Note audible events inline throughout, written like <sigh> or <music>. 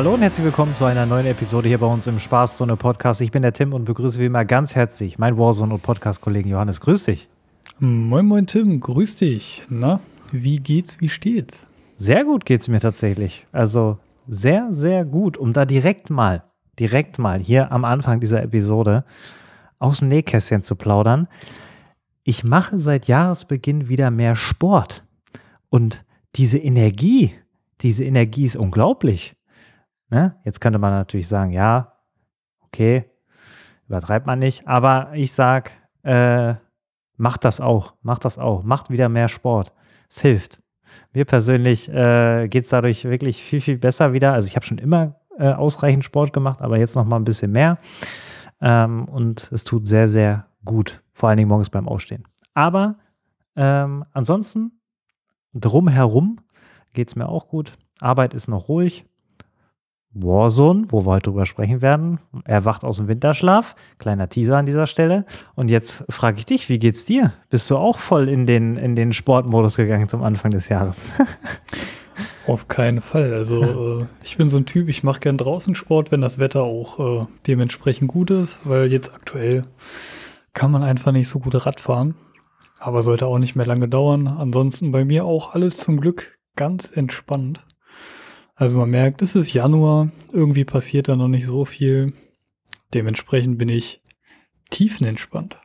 Hallo und herzlich willkommen zu einer neuen Episode hier bei uns im Spaßzone Podcast. Ich bin der Tim und begrüße wie immer ganz herzlich meinen Warzone und Podcast-Kollegen Johannes. Grüß dich. Moin, moin, Tim. Grüß dich. Na, wie geht's, wie steht's? Sehr gut geht's mir tatsächlich. Also sehr, sehr gut, um da direkt mal, direkt mal hier am Anfang dieser Episode aus dem Nähkästchen zu plaudern. Ich mache seit Jahresbeginn wieder mehr Sport und diese Energie, diese Energie ist unglaublich. Ne? Jetzt könnte man natürlich sagen, ja, okay, übertreibt man nicht, aber ich sag, äh, macht das auch, macht das auch, macht wieder mehr Sport. Es hilft. Mir persönlich äh, geht es dadurch wirklich viel, viel besser wieder. Also ich habe schon immer äh, ausreichend Sport gemacht, aber jetzt noch mal ein bisschen mehr. Ähm, und es tut sehr, sehr gut, vor allen Dingen morgens beim Aufstehen. Aber ähm, ansonsten, drumherum geht es mir auch gut. Arbeit ist noch ruhig. Warzone, wo wir heute drüber sprechen werden. Er wacht aus dem Winterschlaf. Kleiner Teaser an dieser Stelle. Und jetzt frage ich dich, wie geht's dir? Bist du auch voll in den, in den Sportmodus gegangen zum Anfang des Jahres? <laughs> Auf keinen Fall. Also äh, ich bin so ein Typ, ich mache gern draußen Sport, wenn das Wetter auch äh, dementsprechend gut ist, weil jetzt aktuell kann man einfach nicht so gut Rad fahren. Aber sollte auch nicht mehr lange dauern. Ansonsten bei mir auch alles zum Glück ganz entspannt. Also man merkt, es ist Januar, irgendwie passiert da noch nicht so viel. Dementsprechend bin ich tiefenentspannt.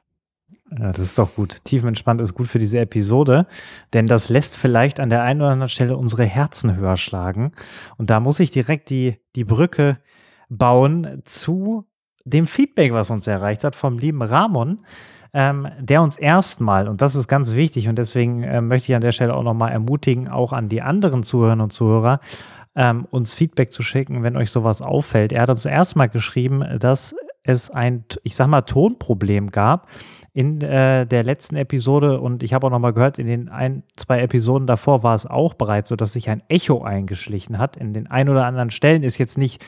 Ja, das ist doch gut. Tiefenentspannt ist gut für diese Episode, denn das lässt vielleicht an der einen oder anderen Stelle unsere Herzen höher schlagen. Und da muss ich direkt die, die Brücke bauen zu dem Feedback, was uns erreicht hat vom lieben Ramon, ähm, der uns erstmal, und das ist ganz wichtig und deswegen äh, möchte ich an der Stelle auch nochmal ermutigen, auch an die anderen Zuhörerinnen und Zuhörer, ähm, uns Feedback zu schicken, wenn euch sowas auffällt. Er hat uns erstmal geschrieben, dass es ein, ich sag mal, Tonproblem gab in äh, der letzten Episode und ich habe auch nochmal gehört, in den ein, zwei Episoden davor war es auch bereits so, dass sich ein Echo eingeschlichen hat. In den ein oder anderen Stellen ist jetzt nicht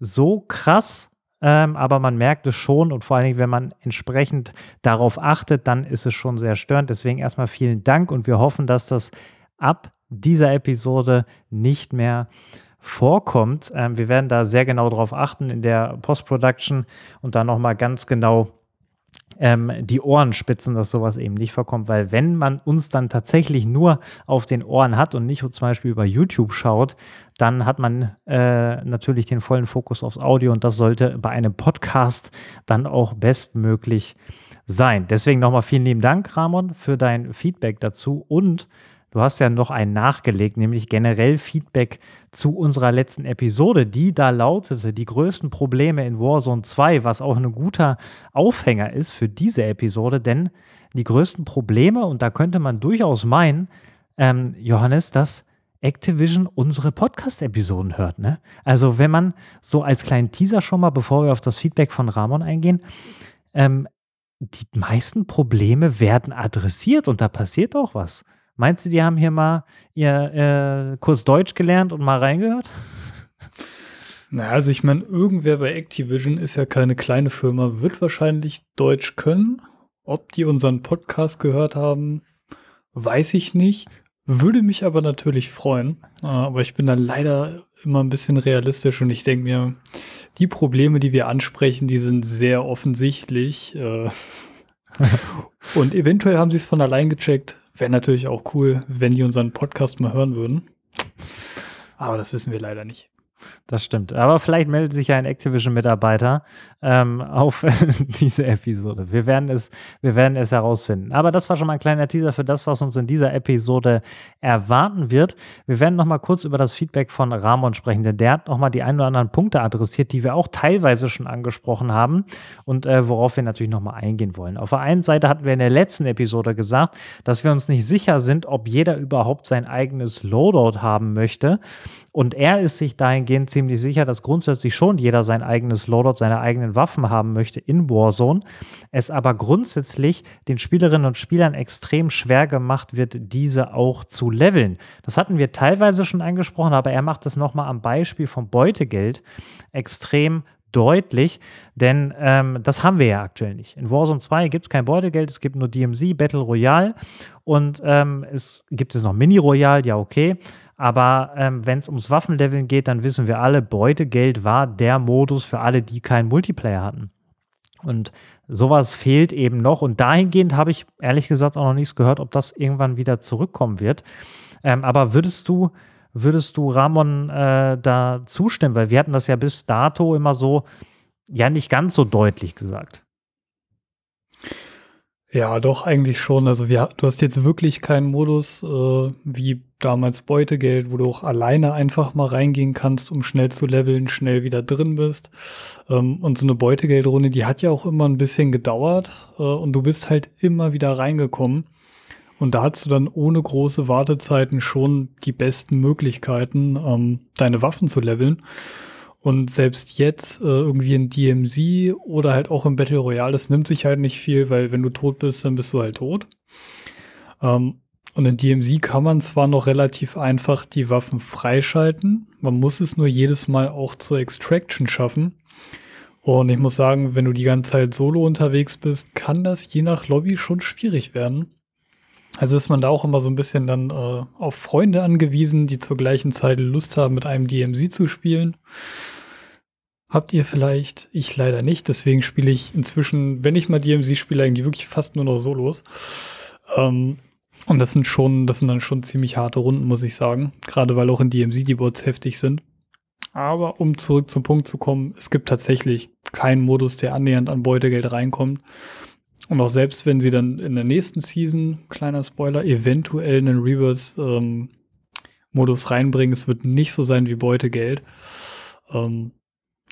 so krass, ähm, aber man merkt es schon und vor allen Dingen, wenn man entsprechend darauf achtet, dann ist es schon sehr störend. Deswegen erstmal vielen Dank und wir hoffen, dass das ab dieser Episode nicht mehr vorkommt. Ähm, wir werden da sehr genau drauf achten in der Post-Production und da nochmal ganz genau ähm, die Ohren spitzen, dass sowas eben nicht vorkommt, weil wenn man uns dann tatsächlich nur auf den Ohren hat und nicht zum Beispiel über YouTube schaut, dann hat man äh, natürlich den vollen Fokus aufs Audio und das sollte bei einem Podcast dann auch bestmöglich sein. Deswegen nochmal vielen lieben Dank, Ramon, für dein Feedback dazu und Du hast ja noch einen nachgelegt, nämlich generell Feedback zu unserer letzten Episode, die da lautete, die größten Probleme in Warzone 2, was auch ein guter Aufhänger ist für diese Episode, denn die größten Probleme, und da könnte man durchaus meinen, ähm, Johannes, dass Activision unsere Podcast-Episoden hört. Ne? Also wenn man so als kleinen Teaser schon mal, bevor wir auf das Feedback von Ramon eingehen, ähm, die meisten Probleme werden adressiert und da passiert auch was. Meinst du, die haben hier mal ihr äh, Kurs Deutsch gelernt und mal reingehört? Na, also ich meine, irgendwer bei Activision ist ja keine kleine Firma, wird wahrscheinlich Deutsch können. Ob die unseren Podcast gehört haben, weiß ich nicht. Würde mich aber natürlich freuen. Äh, aber ich bin da leider immer ein bisschen realistisch und ich denke mir, die Probleme, die wir ansprechen, die sind sehr offensichtlich. Äh, <laughs> und eventuell haben sie es von allein gecheckt. Wäre natürlich auch cool, wenn die unseren Podcast mal hören würden. Aber das wissen wir leider nicht. Das stimmt. Aber vielleicht meldet sich ja ein Activision-Mitarbeiter ähm, auf <laughs> diese Episode. Wir werden, es, wir werden es herausfinden. Aber das war schon mal ein kleiner Teaser für das, was uns in dieser Episode erwarten wird. Wir werden noch mal kurz über das Feedback von Ramon sprechen, denn der hat noch mal die ein oder anderen Punkte adressiert, die wir auch teilweise schon angesprochen haben und äh, worauf wir natürlich noch mal eingehen wollen. Auf der einen Seite hatten wir in der letzten Episode gesagt, dass wir uns nicht sicher sind, ob jeder überhaupt sein eigenes Loadout haben möchte. Und er ist sich dahingehend ziemlich sicher, dass grundsätzlich schon jeder sein eigenes Loadout, seine eigenen Waffen haben möchte in Warzone. Es aber grundsätzlich den Spielerinnen und Spielern extrem schwer gemacht wird, diese auch zu leveln. Das hatten wir teilweise schon angesprochen, aber er macht es nochmal am Beispiel vom Beutegeld extrem deutlich, denn ähm, das haben wir ja aktuell nicht. In Warzone 2 gibt es kein Beutegeld, es gibt nur DMZ, Battle Royale und ähm, es gibt es noch Mini Royale, ja okay, aber ähm, wenn es ums Waffenleveln geht, dann wissen wir alle, Beutegeld war der Modus für alle, die keinen Multiplayer hatten. Und sowas fehlt eben noch. Und dahingehend habe ich ehrlich gesagt auch noch nichts gehört, ob das irgendwann wieder zurückkommen wird. Ähm, aber würdest du, würdest du Ramon äh, da zustimmen? Weil wir hatten das ja bis dato immer so, ja, nicht ganz so deutlich gesagt. Ja, doch, eigentlich schon. Also wir, du hast jetzt wirklich keinen Modus äh, wie damals Beutegeld, wo du auch alleine einfach mal reingehen kannst, um schnell zu leveln, schnell wieder drin bist. Ähm, und so eine Beutegeldrunde, die hat ja auch immer ein bisschen gedauert äh, und du bist halt immer wieder reingekommen. Und da hast du dann ohne große Wartezeiten schon die besten Möglichkeiten, ähm, deine Waffen zu leveln. Und selbst jetzt äh, irgendwie in DMZ oder halt auch im Battle Royale, das nimmt sich halt nicht viel, weil wenn du tot bist, dann bist du halt tot. Ähm, und in DMZ kann man zwar noch relativ einfach die Waffen freischalten, man muss es nur jedes Mal auch zur Extraction schaffen. Und ich muss sagen, wenn du die ganze Zeit solo unterwegs bist, kann das je nach Lobby schon schwierig werden. Also ist man da auch immer so ein bisschen dann äh, auf Freunde angewiesen, die zur gleichen Zeit Lust haben, mit einem DMZ zu spielen. Habt ihr vielleicht? Ich leider nicht. Deswegen spiele ich inzwischen, wenn ich mal DMZ spiele, eigentlich wirklich fast nur noch Solos. Ähm, und das sind schon, das sind dann schon ziemlich harte Runden, muss ich sagen. Gerade weil auch in DMZ die Bots heftig sind. Aber um zurück zum Punkt zu kommen, es gibt tatsächlich keinen Modus, der annähernd an Beutegeld reinkommt. Und auch selbst wenn sie dann in der nächsten Season, kleiner Spoiler, eventuell einen Reverse-Modus ähm, reinbringen, es wird nicht so sein wie Beutegeld. Ähm,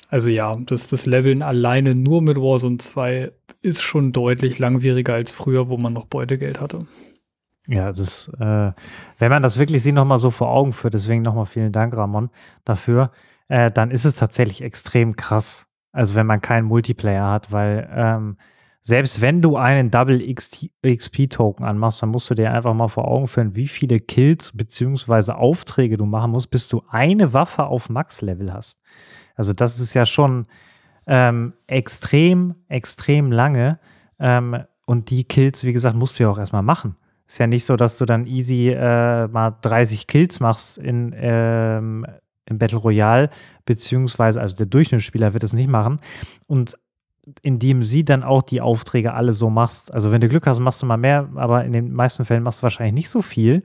also ja, das, das Leveln alleine nur mit Warzone 2 ist schon deutlich langwieriger als früher, wo man noch Beutegeld hatte. Ja, das, äh, wenn man das wirklich sich nochmal so vor Augen führt, deswegen nochmal vielen Dank, Ramon, dafür, äh, dann ist es tatsächlich extrem krass. Also wenn man keinen Multiplayer hat, weil ähm, selbst wenn du einen Double XP-Token anmachst, dann musst du dir einfach mal vor Augen führen, wie viele Kills bzw. Aufträge du machen musst, bis du eine Waffe auf Max-Level hast. Also das ist ja schon ähm, extrem, extrem lange. Ähm, und die Kills, wie gesagt, musst du ja auch erstmal machen. Ist ja nicht so, dass du dann easy äh, mal 30 Kills machst in, ähm, im Battle Royale, beziehungsweise, also der Durchschnittsspieler wird es nicht machen. Und indem sie dann auch die Aufträge alle so machst. Also wenn du Glück hast, machst du mal mehr, aber in den meisten Fällen machst du wahrscheinlich nicht so viel,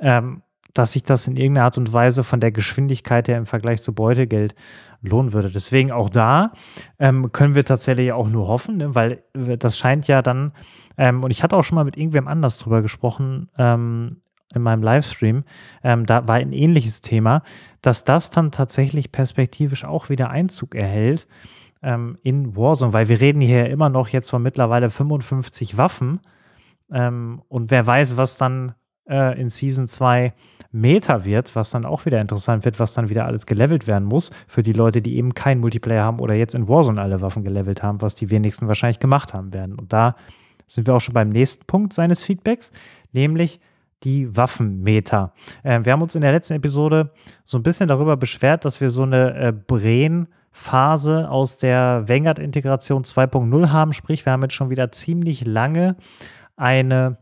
ähm, dass sich das in irgendeiner Art und Weise von der Geschwindigkeit her im Vergleich zu Beutegeld lohnen würde. Deswegen auch da ähm, können wir tatsächlich auch nur hoffen, ne? weil das scheint ja dann, ähm, und ich hatte auch schon mal mit irgendwem anders drüber gesprochen, ähm, in meinem Livestream, ähm, da war ein ähnliches Thema, dass das dann tatsächlich perspektivisch auch wieder Einzug erhält ähm, in Warzone, weil wir reden hier immer noch jetzt von mittlerweile 55 Waffen. Ähm, und wer weiß, was dann äh, in Season 2 Meta wird, was dann auch wieder interessant wird, was dann wieder alles gelevelt werden muss für die Leute, die eben keinen Multiplayer haben oder jetzt in Warzone alle Waffen gelevelt haben, was die wenigsten wahrscheinlich gemacht haben werden. Und da sind wir auch schon beim nächsten Punkt seines Feedbacks, nämlich die Waffenmeter. Äh, wir haben uns in der letzten Episode so ein bisschen darüber beschwert, dass wir so eine äh, Brain- Phase aus der Vanguard-Integration 2.0 haben. Sprich, wir haben jetzt schon wieder ziemlich lange eine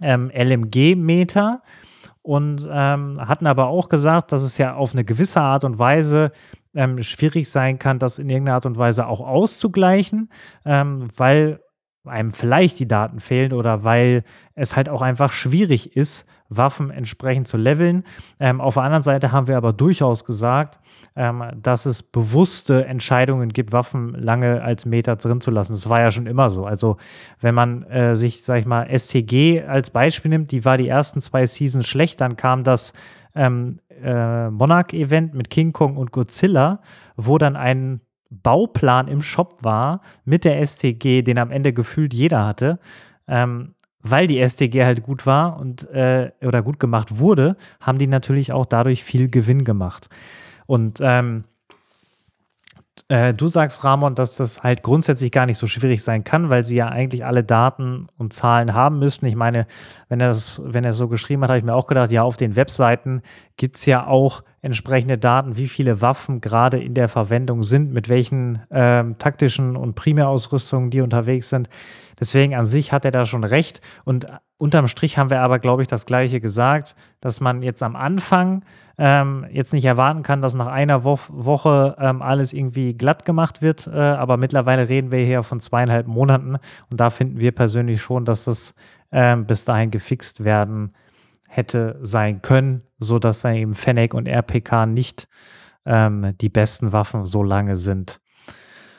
ähm, LMG-Meter und ähm, hatten aber auch gesagt, dass es ja auf eine gewisse Art und Weise ähm, schwierig sein kann, das in irgendeiner Art und Weise auch auszugleichen, ähm, weil einem vielleicht die Daten fehlen oder weil es halt auch einfach schwierig ist, Waffen entsprechend zu leveln. Ähm, auf der anderen Seite haben wir aber durchaus gesagt, ähm, dass es bewusste Entscheidungen gibt, Waffen lange als Meter drin zu lassen. Das war ja schon immer so. Also wenn man äh, sich, sag ich mal, STG als Beispiel nimmt, die war die ersten zwei Seasons schlecht, dann kam das ähm, äh, Monarch-Event mit King Kong und Godzilla, wo dann ein Bauplan im Shop war mit der STG, den am Ende gefühlt jeder hatte. Ähm, weil die STG halt gut war und äh, oder gut gemacht wurde, haben die natürlich auch dadurch viel Gewinn gemacht. Und ähm, äh, du sagst, Ramon, dass das halt grundsätzlich gar nicht so schwierig sein kann, weil sie ja eigentlich alle Daten und Zahlen haben müssten. Ich meine, wenn er es wenn er so geschrieben hat, habe ich mir auch gedacht, ja, auf den Webseiten gibt es ja auch entsprechende Daten, wie viele Waffen gerade in der Verwendung sind, mit welchen ähm, taktischen und Primärausrüstungen die unterwegs sind. Deswegen an sich hat er da schon recht. Und unterm Strich haben wir aber, glaube ich, das Gleiche gesagt, dass man jetzt am Anfang ähm, jetzt nicht erwarten kann, dass nach einer Wo Woche ähm, alles irgendwie glatt gemacht wird. Äh, aber mittlerweile reden wir hier von zweieinhalb Monaten und da finden wir persönlich schon, dass das ähm, bis dahin gefixt werden hätte sein können, sodass dann eben Fennec und RPK nicht ähm, die besten Waffen so lange sind.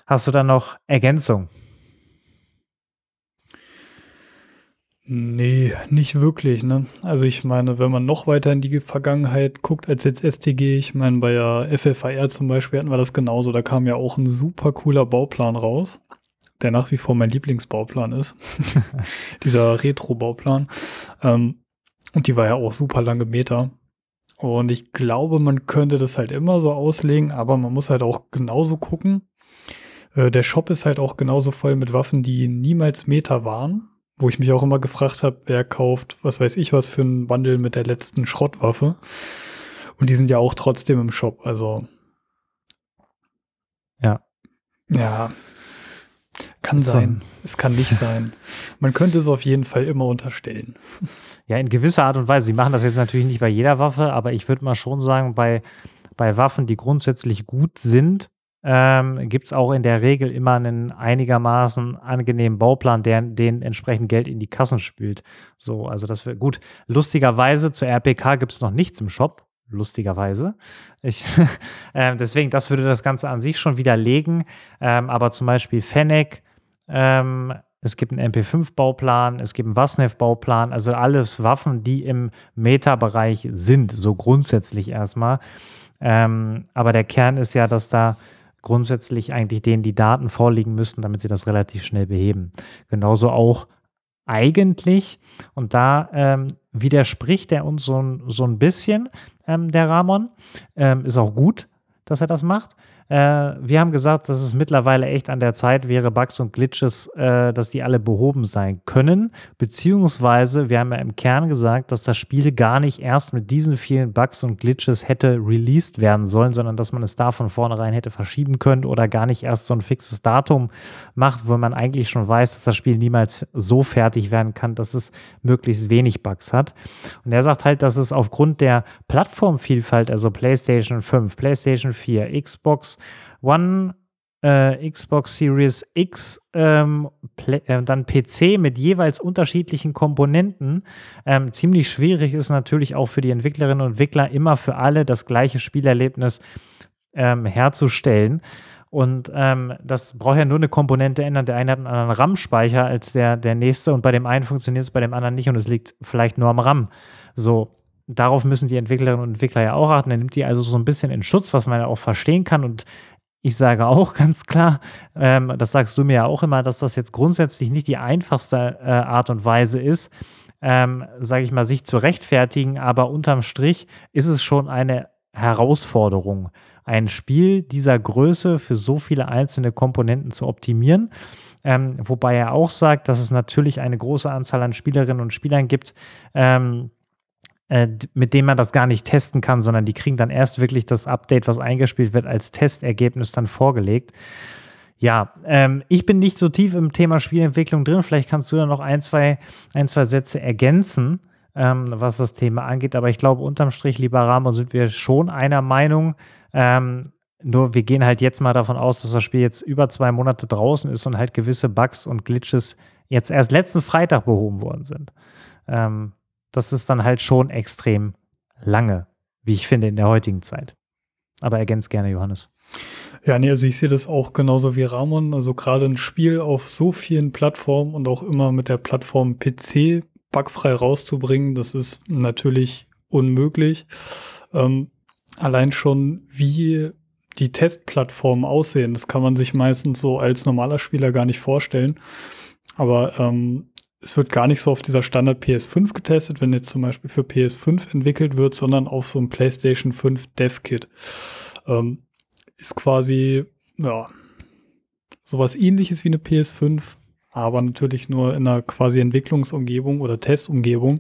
Hast du da noch Ergänzung? Nee, nicht wirklich. Ne? Also ich meine, wenn man noch weiter in die Vergangenheit guckt als jetzt STG, ich meine, bei der FFAR zum Beispiel hatten wir das genauso. Da kam ja auch ein super cooler Bauplan raus, der nach wie vor mein Lieblingsbauplan ist. <laughs> <laughs> Dieser Retro-Bauplan. Ähm, und die war ja auch super lange Meter. Und ich glaube, man könnte das halt immer so auslegen, aber man muss halt auch genauso gucken. Äh, der Shop ist halt auch genauso voll mit Waffen, die niemals Meter waren wo ich mich auch immer gefragt habe, wer kauft, was weiß ich was für ein Bundle mit der letzten Schrottwaffe. Und die sind ja auch trotzdem im Shop, also. Ja. Ja. Kann so. sein. Es kann nicht sein. Man könnte es auf jeden Fall immer unterstellen. Ja, in gewisser Art und Weise. Sie machen das jetzt natürlich nicht bei jeder Waffe, aber ich würde mal schon sagen, bei, bei Waffen, die grundsätzlich gut sind, ähm, gibt es auch in der Regel immer einen einigermaßen angenehmen Bauplan, der den entsprechend Geld in die Kassen spült. So, also das wird gut. Lustigerweise zur RPK gibt es noch nichts im Shop. Lustigerweise. Ich, <laughs> äh, deswegen, das würde das Ganze an sich schon widerlegen. Ähm, aber zum Beispiel Fennec, ähm, es gibt einen MP5-Bauplan, es gibt einen Wasnef-Bauplan, also alles Waffen, die im Meta-Bereich sind, so grundsätzlich erstmal. Ähm, aber der Kern ist ja, dass da grundsätzlich eigentlich denen die Daten vorliegen müssten, damit sie das relativ schnell beheben. Genauso auch eigentlich, und da ähm, widerspricht er uns so, so ein bisschen, ähm, der Ramon, ähm, ist auch gut, dass er das macht. Äh, wir haben gesagt, dass es mittlerweile echt an der Zeit wäre, Bugs und Glitches, äh, dass die alle behoben sein können. Beziehungsweise, wir haben ja im Kern gesagt, dass das Spiel gar nicht erst mit diesen vielen Bugs und Glitches hätte released werden sollen, sondern dass man es da von vornherein hätte verschieben können oder gar nicht erst so ein fixes Datum macht, wo man eigentlich schon weiß, dass das Spiel niemals so fertig werden kann, dass es möglichst wenig Bugs hat. Und er sagt halt, dass es aufgrund der Plattformvielfalt, also PlayStation 5, PlayStation 4, Xbox, One, äh, Xbox Series X, ähm, äh, dann PC mit jeweils unterschiedlichen Komponenten. Ähm, ziemlich schwierig ist natürlich auch für die Entwicklerinnen und Entwickler immer für alle das gleiche Spielerlebnis ähm, herzustellen. Und ähm, das braucht ja nur eine Komponente ändern. Der eine hat einen anderen RAM-Speicher als der, der nächste und bei dem einen funktioniert es, bei dem anderen nicht und es liegt vielleicht nur am RAM. So, darauf müssen die Entwicklerinnen und Entwickler ja auch achten. Er nimmt die also so ein bisschen in Schutz, was man ja auch verstehen kann. Und ich sage auch <laughs> ganz klar, ähm, das sagst du mir ja auch immer, dass das jetzt grundsätzlich nicht die einfachste äh, Art und Weise ist, ähm, sage ich mal, sich zu rechtfertigen. Aber unterm Strich ist es schon eine Herausforderung, ein Spiel dieser Größe für so viele einzelne Komponenten zu optimieren. Ähm, wobei er auch sagt, dass es natürlich eine große Anzahl an Spielerinnen und Spielern gibt, ähm, äh, mit dem man das gar nicht testen kann, sondern die kriegen dann erst wirklich das Update, was eingespielt wird, als Testergebnis dann vorgelegt. Ja, ähm, ich bin nicht so tief im Thema Spielentwicklung drin. Vielleicht kannst du da noch ein, zwei, ein, zwei Sätze ergänzen, ähm, was das Thema angeht. Aber ich glaube, unterm Strich, lieber Ramon, sind wir schon einer Meinung. Ähm, nur wir gehen halt jetzt mal davon aus, dass das Spiel jetzt über zwei Monate draußen ist und halt gewisse Bugs und Glitches jetzt erst letzten Freitag behoben worden sind. Ähm, das ist dann halt schon extrem lange, wie ich finde, in der heutigen Zeit. Aber ergänzt gerne, Johannes. Ja, nee, also ich sehe das auch genauso wie Ramon. Also gerade ein Spiel auf so vielen Plattformen und auch immer mit der Plattform PC bugfrei rauszubringen, das ist natürlich unmöglich. Ähm, allein schon, wie die Testplattformen aussehen, das kann man sich meistens so als normaler Spieler gar nicht vorstellen. Aber ähm, es wird gar nicht so auf dieser Standard PS5 getestet, wenn jetzt zum Beispiel für PS5 entwickelt wird, sondern auf so einem PlayStation 5 Dev Kit. Ähm, ist quasi ja, sowas ähnliches wie eine PS5, aber natürlich nur in einer quasi Entwicklungsumgebung oder Testumgebung,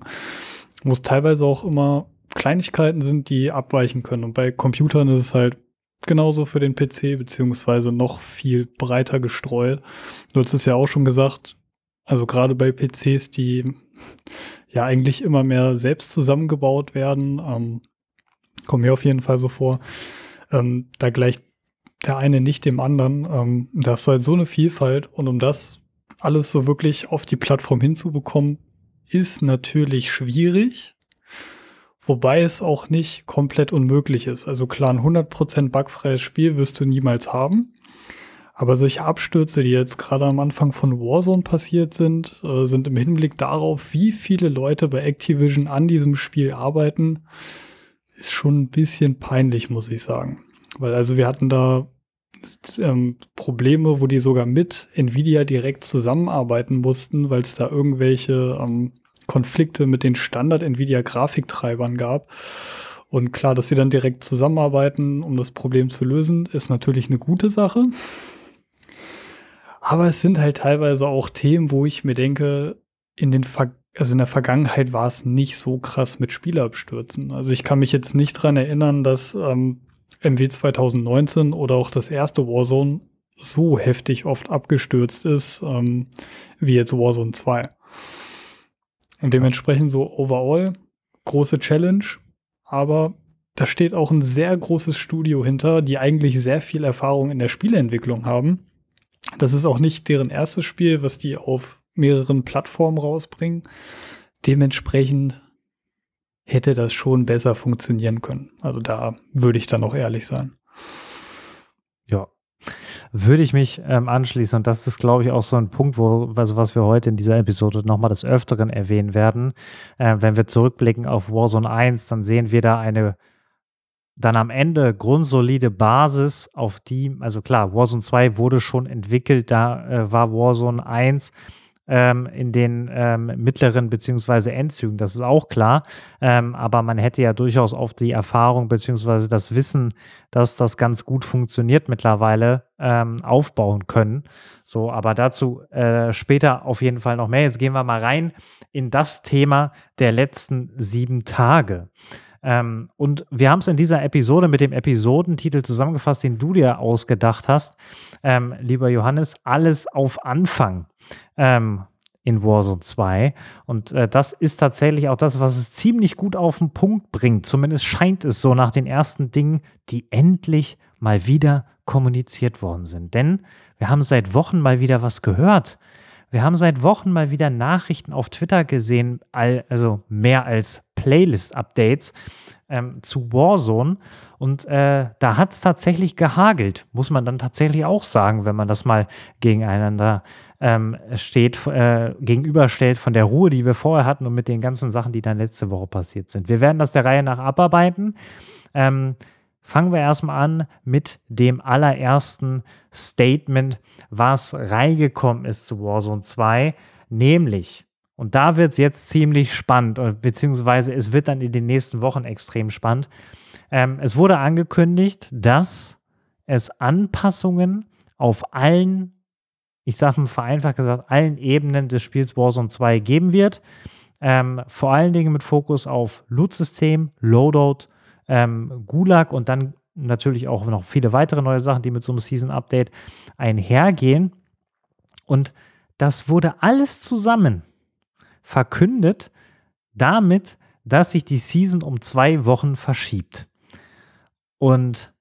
wo es teilweise auch immer Kleinigkeiten sind, die abweichen können. Und bei Computern ist es halt genauso für den PC, beziehungsweise noch viel breiter gestreut. Du hast es ja auch schon gesagt, also gerade bei PCs, die <laughs> ja eigentlich immer mehr selbst zusammengebaut werden, ähm, kommt mir auf jeden Fall so vor, ähm, da gleicht der eine nicht dem anderen. Ähm, da du halt so eine Vielfalt und um das alles so wirklich auf die Plattform hinzubekommen, ist natürlich schwierig. Wobei es auch nicht komplett unmöglich ist. Also klar, ein 100% bugfreies Spiel wirst du niemals haben. Aber solche Abstürze, die jetzt gerade am Anfang von Warzone passiert sind, äh, sind im Hinblick darauf, wie viele Leute bei Activision an diesem Spiel arbeiten, ist schon ein bisschen peinlich, muss ich sagen. Weil also wir hatten da ähm, Probleme, wo die sogar mit Nvidia direkt zusammenarbeiten mussten, weil es da irgendwelche ähm, Konflikte mit den Standard-Nvidia-Grafiktreibern gab. Und klar, dass sie dann direkt zusammenarbeiten, um das Problem zu lösen, ist natürlich eine gute Sache. Aber es sind halt teilweise auch Themen, wo ich mir denke, in den Ver also in der Vergangenheit war es nicht so krass mit Spielabstürzen. Also ich kann mich jetzt nicht dran erinnern, dass ähm, MW 2019 oder auch das erste Warzone so heftig oft abgestürzt ist, ähm, wie jetzt Warzone 2. Und dementsprechend so overall große Challenge, aber da steht auch ein sehr großes Studio hinter, die eigentlich sehr viel Erfahrung in der Spieleentwicklung haben. Das ist auch nicht deren erstes Spiel, was die auf mehreren Plattformen rausbringen. Dementsprechend hätte das schon besser funktionieren können. Also da würde ich dann auch ehrlich sein. Ja, würde ich mich ähm, anschließen. Und das ist, glaube ich, auch so ein Punkt, wo, also was wir heute in dieser Episode nochmal des Öfteren erwähnen werden. Äh, wenn wir zurückblicken auf Warzone 1, dann sehen wir da eine dann am Ende grundsolide Basis, auf die, also klar, Warzone 2 wurde schon entwickelt, da äh, war Warzone 1 ähm, in den ähm, mittleren beziehungsweise Endzügen, das ist auch klar. Ähm, aber man hätte ja durchaus auf die Erfahrung beziehungsweise das Wissen, dass das ganz gut funktioniert mittlerweile, ähm, aufbauen können. So, aber dazu äh, später auf jeden Fall noch mehr. Jetzt gehen wir mal rein in das Thema der letzten sieben Tage. Ähm, und wir haben es in dieser Episode mit dem Episodentitel zusammengefasst, den du dir ausgedacht hast, ähm, lieber Johannes, alles auf Anfang ähm, in Warzone 2. Und äh, das ist tatsächlich auch das, was es ziemlich gut auf den Punkt bringt. Zumindest scheint es so nach den ersten Dingen, die endlich mal wieder kommuniziert worden sind. Denn wir haben seit Wochen mal wieder was gehört. Wir haben seit Wochen mal wieder Nachrichten auf Twitter gesehen, also mehr als Playlist-Updates ähm, zu Warzone. Und äh, da hat es tatsächlich gehagelt, muss man dann tatsächlich auch sagen, wenn man das mal gegeneinander ähm, steht, äh, gegenüberstellt von der Ruhe, die wir vorher hatten und mit den ganzen Sachen, die dann letzte Woche passiert sind. Wir werden das der Reihe nach abarbeiten. Ähm, fangen wir erstmal an mit dem allerersten Statement, was reingekommen ist zu Warzone 2, nämlich und da wird es jetzt ziemlich spannend, äh, beziehungsweise es wird dann in den nächsten Wochen extrem spannend. Ähm, es wurde angekündigt, dass es Anpassungen auf allen, ich sage mal vereinfacht gesagt, allen Ebenen des Spiels Warzone 2 geben wird. Ähm, vor allen Dingen mit Fokus auf Loot-System, Loadout, ähm, Gulag und dann natürlich auch noch viele weitere neue Sachen, die mit so einem Season-Update einhergehen. Und das wurde alles zusammen verkündet damit, dass sich die Season um zwei Wochen verschiebt. Und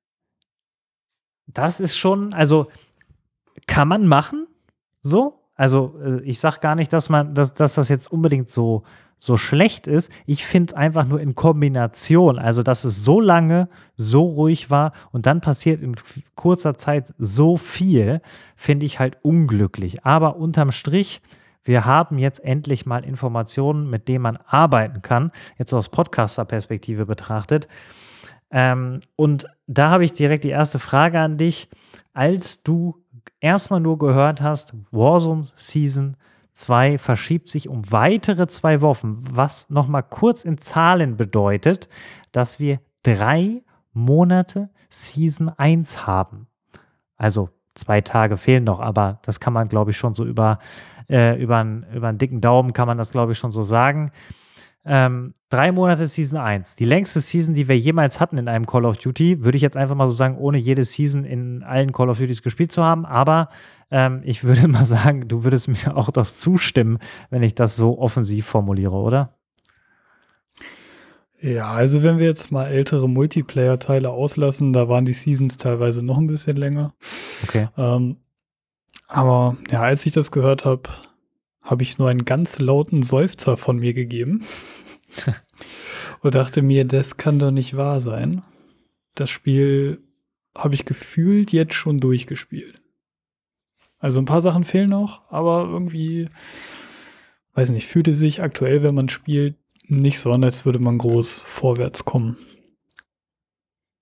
das ist schon, also kann man machen, so. Also äh, ich sage gar nicht, dass man, dass, dass das jetzt unbedingt so, so schlecht ist. Ich finde es einfach nur in Kombination, also dass es so lange so ruhig war und dann passiert in kurzer Zeit so viel, finde ich halt unglücklich. Aber unterm Strich wir haben jetzt endlich mal Informationen, mit denen man arbeiten kann, jetzt aus Podcaster-Perspektive betrachtet. Ähm, und da habe ich direkt die erste Frage an dich. Als du erstmal nur gehört hast, Warzone Season 2 verschiebt sich um weitere zwei Wochen, was nochmal kurz in Zahlen bedeutet, dass wir drei Monate Season 1 haben. Also zwei Tage fehlen noch, aber das kann man, glaube ich, schon so über, äh, über, einen, über einen dicken Daumen kann man das, glaube ich, schon so sagen. Ähm, drei Monate Season 1. Die längste Season, die wir jemals hatten in einem Call of Duty, würde ich jetzt einfach mal so sagen, ohne jede Season in allen Call of Duties gespielt zu haben. Aber ähm, ich <laughs> würde mal sagen, du würdest mir auch das zustimmen, wenn ich das so offensiv formuliere, oder? Ja, also wenn wir jetzt mal ältere Multiplayer-Teile auslassen, da waren die Seasons teilweise noch ein bisschen länger. Okay. Ähm, aber ja, als ich das gehört habe, habe ich nur einen ganz lauten Seufzer von mir gegeben <laughs> und dachte mir, das kann doch nicht wahr sein. Das Spiel habe ich gefühlt jetzt schon durchgespielt. Also ein paar Sachen fehlen noch, aber irgendwie, weiß nicht, fühlte sich aktuell, wenn man spielt, nicht so an, als würde man groß vorwärts kommen.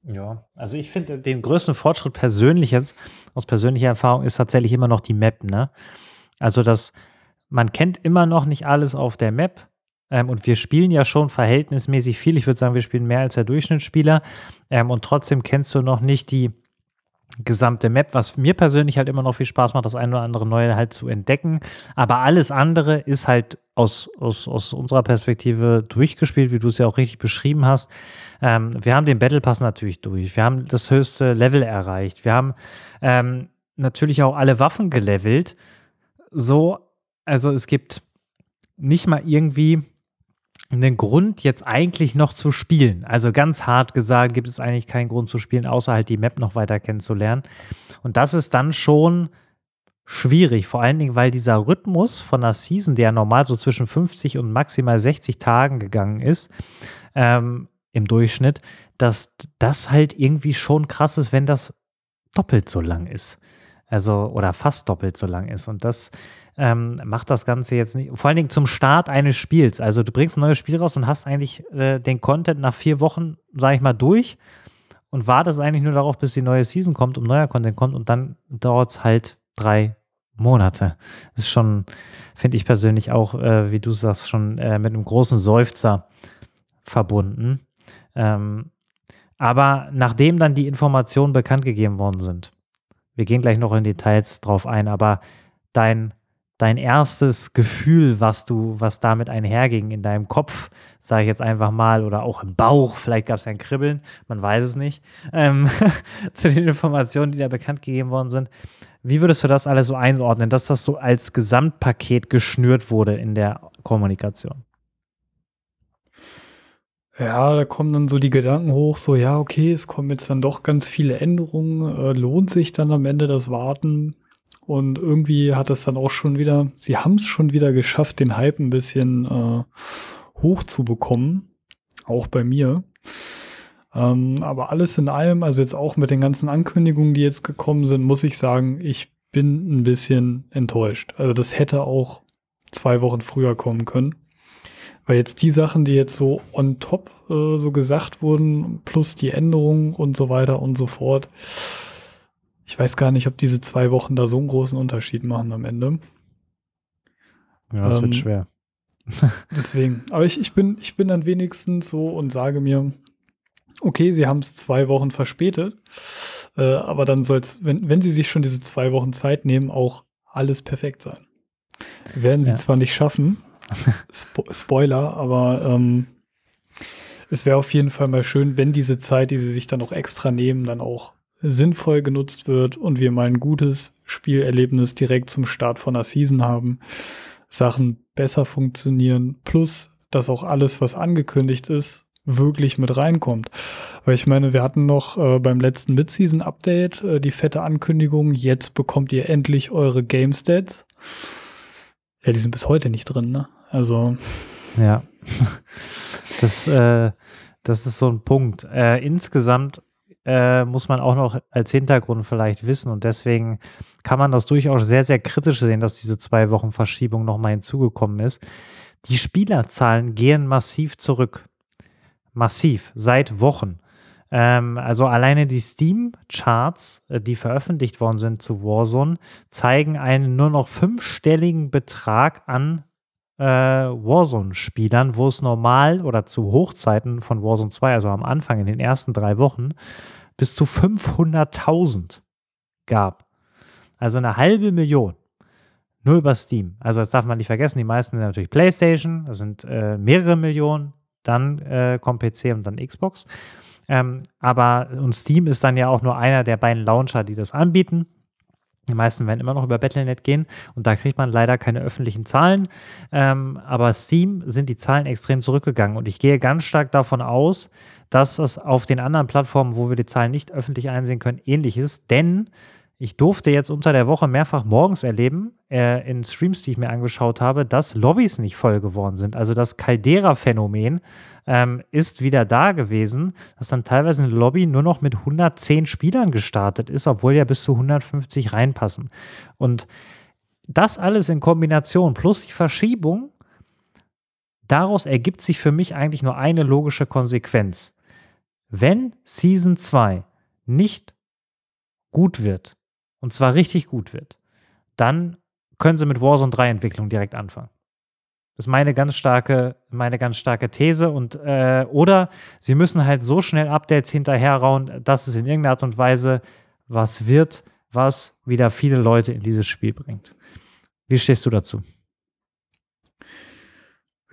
Ja, also ich finde, den größten Fortschritt persönlich jetzt, aus persönlicher Erfahrung, ist tatsächlich immer noch die Map, ne? Also das, man kennt immer noch nicht alles auf der Map. Ähm, und wir spielen ja schon verhältnismäßig viel. Ich würde sagen, wir spielen mehr als der Durchschnittsspieler. Ähm, und trotzdem kennst du noch nicht die gesamte Map, was mir persönlich halt immer noch viel Spaß macht, das eine oder andere Neue halt zu entdecken. Aber alles andere ist halt aus, aus, aus unserer Perspektive durchgespielt, wie du es ja auch richtig beschrieben hast. Ähm, wir haben den Battle Pass natürlich durch. Wir haben das höchste Level erreicht. Wir haben ähm, natürlich auch alle Waffen gelevelt. So, also es gibt nicht mal irgendwie einen Grund, jetzt eigentlich noch zu spielen. Also ganz hart gesagt, gibt es eigentlich keinen Grund zu spielen, außer halt die Map noch weiter kennenzulernen. Und das ist dann schon schwierig, vor allen Dingen, weil dieser Rhythmus von einer Season, der normal so zwischen 50 und maximal 60 Tagen gegangen ist, ähm, im Durchschnitt, dass das halt irgendwie schon krass ist, wenn das doppelt so lang ist. Also, oder fast doppelt so lang ist. Und das ähm, macht das Ganze jetzt nicht, vor allen Dingen zum Start eines Spiels. Also du bringst ein neues Spiel raus und hast eigentlich äh, den Content nach vier Wochen, sage ich mal, durch und wartest eigentlich nur darauf, bis die neue Season kommt, um neuer Content kommt und dann dauert es halt drei Monate. Das ist schon, finde ich persönlich auch, äh, wie du sagst, schon äh, mit einem großen Seufzer verbunden. Ähm, aber nachdem dann die Informationen bekannt gegeben worden sind, wir gehen gleich noch in Details drauf ein, aber dein dein erstes Gefühl, was du, was damit einherging in deinem Kopf, sage ich jetzt einfach mal, oder auch im Bauch, vielleicht gab es ein Kribbeln, man weiß es nicht, ähm, <laughs> zu den Informationen, die da bekannt gegeben worden sind. Wie würdest du das alles so einordnen, dass das so als Gesamtpaket geschnürt wurde in der Kommunikation? Ja, da kommen dann so die Gedanken hoch, so ja, okay, es kommen jetzt dann doch ganz viele Änderungen, äh, lohnt sich dann am Ende das Warten? Und irgendwie hat es dann auch schon wieder, sie haben es schon wieder geschafft, den Hype ein bisschen äh, hoch zu bekommen. Auch bei mir. Ähm, aber alles in allem, also jetzt auch mit den ganzen Ankündigungen, die jetzt gekommen sind, muss ich sagen, ich bin ein bisschen enttäuscht. Also das hätte auch zwei Wochen früher kommen können. Weil jetzt die Sachen, die jetzt so on top äh, so gesagt wurden, plus die Änderungen und so weiter und so fort, ich weiß gar nicht, ob diese zwei Wochen da so einen großen Unterschied machen am Ende. Ja, das ähm, wird schwer. <laughs> deswegen. Aber ich, ich, bin, ich bin dann wenigstens so und sage mir, okay, sie haben es zwei Wochen verspätet, äh, aber dann soll es, wenn, wenn sie sich schon diese zwei Wochen Zeit nehmen, auch alles perfekt sein. Werden sie ja. zwar nicht schaffen, <laughs> Spo Spoiler, aber ähm, es wäre auf jeden Fall mal schön, wenn diese Zeit, die sie sich dann auch extra nehmen, dann auch sinnvoll genutzt wird und wir mal ein gutes Spielerlebnis direkt zum Start von der Season haben, Sachen besser funktionieren, plus dass auch alles, was angekündigt ist, wirklich mit reinkommt. Weil ich meine, wir hatten noch äh, beim letzten Mid-Season-Update äh, die fette Ankündigung, jetzt bekommt ihr endlich eure Game Stats. Ja, die sind bis heute nicht drin, ne? Also. Ja. <laughs> Das, äh, das ist so ein Punkt. Äh, insgesamt äh, muss man auch noch als Hintergrund vielleicht wissen. Und deswegen kann man das durchaus sehr, sehr kritisch sehen, dass diese zwei Wochen Verschiebung nochmal hinzugekommen ist. Die Spielerzahlen gehen massiv zurück. Massiv, seit Wochen. Ähm, also alleine die Steam-Charts, äh, die veröffentlicht worden sind zu Warzone, zeigen einen nur noch fünfstelligen Betrag an äh, Warzone-Spielern, wo es normal oder zu Hochzeiten von Warzone 2, also am Anfang in den ersten drei Wochen, bis zu 500.000 gab. Also eine halbe Million. Nur über Steam. Also das darf man nicht vergessen. Die meisten sind natürlich PlayStation. Das sind äh, mehrere Millionen. Dann äh, kommt PC und dann Xbox. Ähm, aber und Steam ist dann ja auch nur einer der beiden Launcher, die das anbieten. Die meisten werden immer noch über Battle.net gehen und da kriegt man leider keine öffentlichen Zahlen. Ähm, aber Steam sind die Zahlen extrem zurückgegangen und ich gehe ganz stark davon aus, dass es auf den anderen Plattformen, wo wir die Zahlen nicht öffentlich einsehen können, ähnlich ist. Denn ich durfte jetzt unter der Woche mehrfach morgens erleben, äh, in Streams, die ich mir angeschaut habe, dass Lobbys nicht voll geworden sind. Also das Caldera-Phänomen ähm, ist wieder da gewesen, dass dann teilweise eine Lobby nur noch mit 110 Spielern gestartet ist, obwohl ja bis zu 150 reinpassen. Und das alles in Kombination plus die Verschiebung, daraus ergibt sich für mich eigentlich nur eine logische Konsequenz. Wenn Season 2 nicht gut wird, und zwar richtig gut wird, dann können sie mit Warzone 3 Entwicklung direkt anfangen. Das ist meine ganz starke, meine ganz starke These. Und äh, oder sie müssen halt so schnell Updates hinterherrauen, dass es in irgendeiner Art und Weise was wird, was wieder viele Leute in dieses Spiel bringt. Wie stehst du dazu?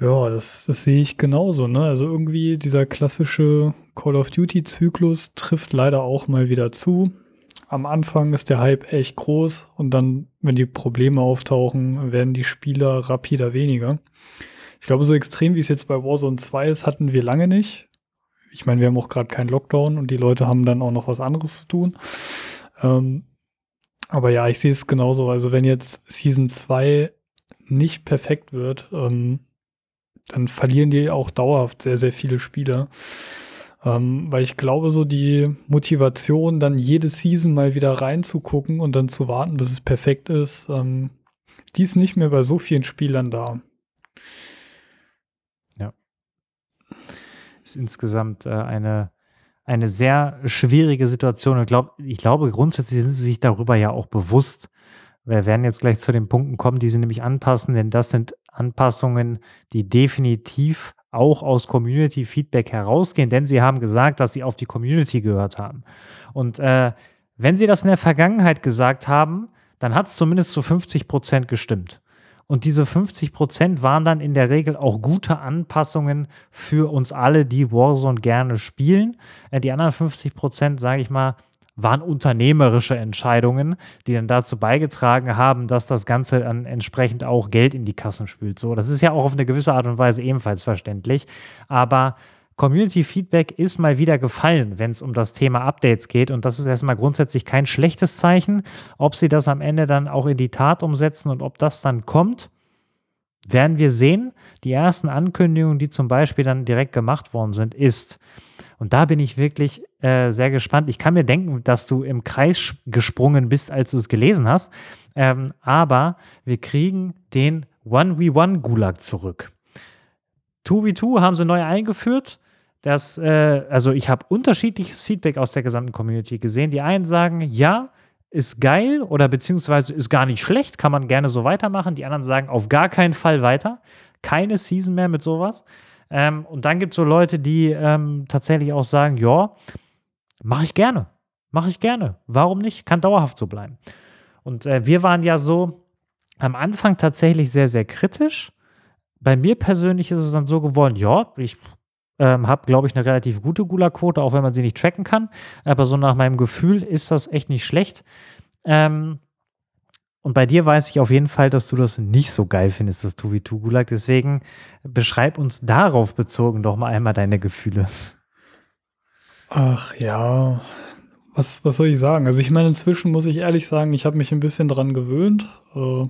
Ja, das, das sehe ich genauso. Ne? Also irgendwie dieser klassische Call of Duty-Zyklus trifft leider auch mal wieder zu am Anfang ist der Hype echt groß und dann, wenn die Probleme auftauchen, werden die Spieler rapider weniger. Ich glaube, so extrem wie es jetzt bei Warzone 2 ist, hatten wir lange nicht. Ich meine, wir haben auch gerade keinen Lockdown und die Leute haben dann auch noch was anderes zu tun. Ähm, aber ja, ich sehe es genauso. Also wenn jetzt Season 2 nicht perfekt wird, ähm, dann verlieren die auch dauerhaft sehr, sehr viele Spieler. Ähm, weil ich glaube, so die Motivation, dann jede Season mal wieder reinzugucken und dann zu warten, bis es perfekt ist, ähm, die ist nicht mehr bei so vielen Spielern da. Ja. Ist insgesamt äh, eine, eine sehr schwierige Situation. Ich, glaub, ich glaube, grundsätzlich sind sie sich darüber ja auch bewusst. Wir werden jetzt gleich zu den Punkten kommen, die sie nämlich anpassen, denn das sind Anpassungen, die definitiv auch aus Community-Feedback herausgehen, denn sie haben gesagt, dass sie auf die Community gehört haben. Und äh, wenn sie das in der Vergangenheit gesagt haben, dann hat es zumindest zu 50 Prozent gestimmt. Und diese 50 Prozent waren dann in der Regel auch gute Anpassungen für uns alle, die Warzone gerne spielen. Äh, die anderen 50 Prozent, sage ich mal, waren unternehmerische Entscheidungen, die dann dazu beigetragen haben, dass das Ganze dann entsprechend auch Geld in die Kassen spült. So, das ist ja auch auf eine gewisse Art und Weise ebenfalls verständlich. Aber Community Feedback ist mal wieder gefallen, wenn es um das Thema Updates geht. Und das ist erstmal grundsätzlich kein schlechtes Zeichen. Ob sie das am Ende dann auch in die Tat umsetzen und ob das dann kommt, werden wir sehen. Die ersten Ankündigungen, die zum Beispiel dann direkt gemacht worden sind, ist, und da bin ich wirklich äh, sehr gespannt. Ich kann mir denken, dass du im Kreis gesprungen bist, als du es gelesen hast. Ähm, aber wir kriegen den 1v1 zurück. 2v2 haben sie neu eingeführt. Das, äh, also ich habe unterschiedliches Feedback aus der gesamten Community gesehen. Die einen sagen, ja, ist geil oder beziehungsweise ist gar nicht schlecht, kann man gerne so weitermachen. Die anderen sagen, auf gar keinen Fall weiter. Keine Season mehr mit sowas. Ähm, und dann gibt es so Leute, die ähm, tatsächlich auch sagen, ja, mache ich gerne. Mache ich gerne. Warum nicht? Kann dauerhaft so bleiben. Und äh, wir waren ja so am Anfang tatsächlich sehr, sehr kritisch. Bei mir persönlich ist es dann so geworden, ja, ich ähm, habe, glaube ich, eine relativ gute Gula-Quote, auch wenn man sie nicht tracken kann. Aber so nach meinem Gefühl ist das echt nicht schlecht. Ähm, und bei dir weiß ich auf jeden Fall, dass du das nicht so geil findest, das 2v2 Gulag. Deswegen beschreib uns darauf bezogen doch mal einmal deine Gefühle. Ach ja, was, was soll ich sagen? Also ich meine, inzwischen muss ich ehrlich sagen, ich habe mich ein bisschen dran gewöhnt. Äh,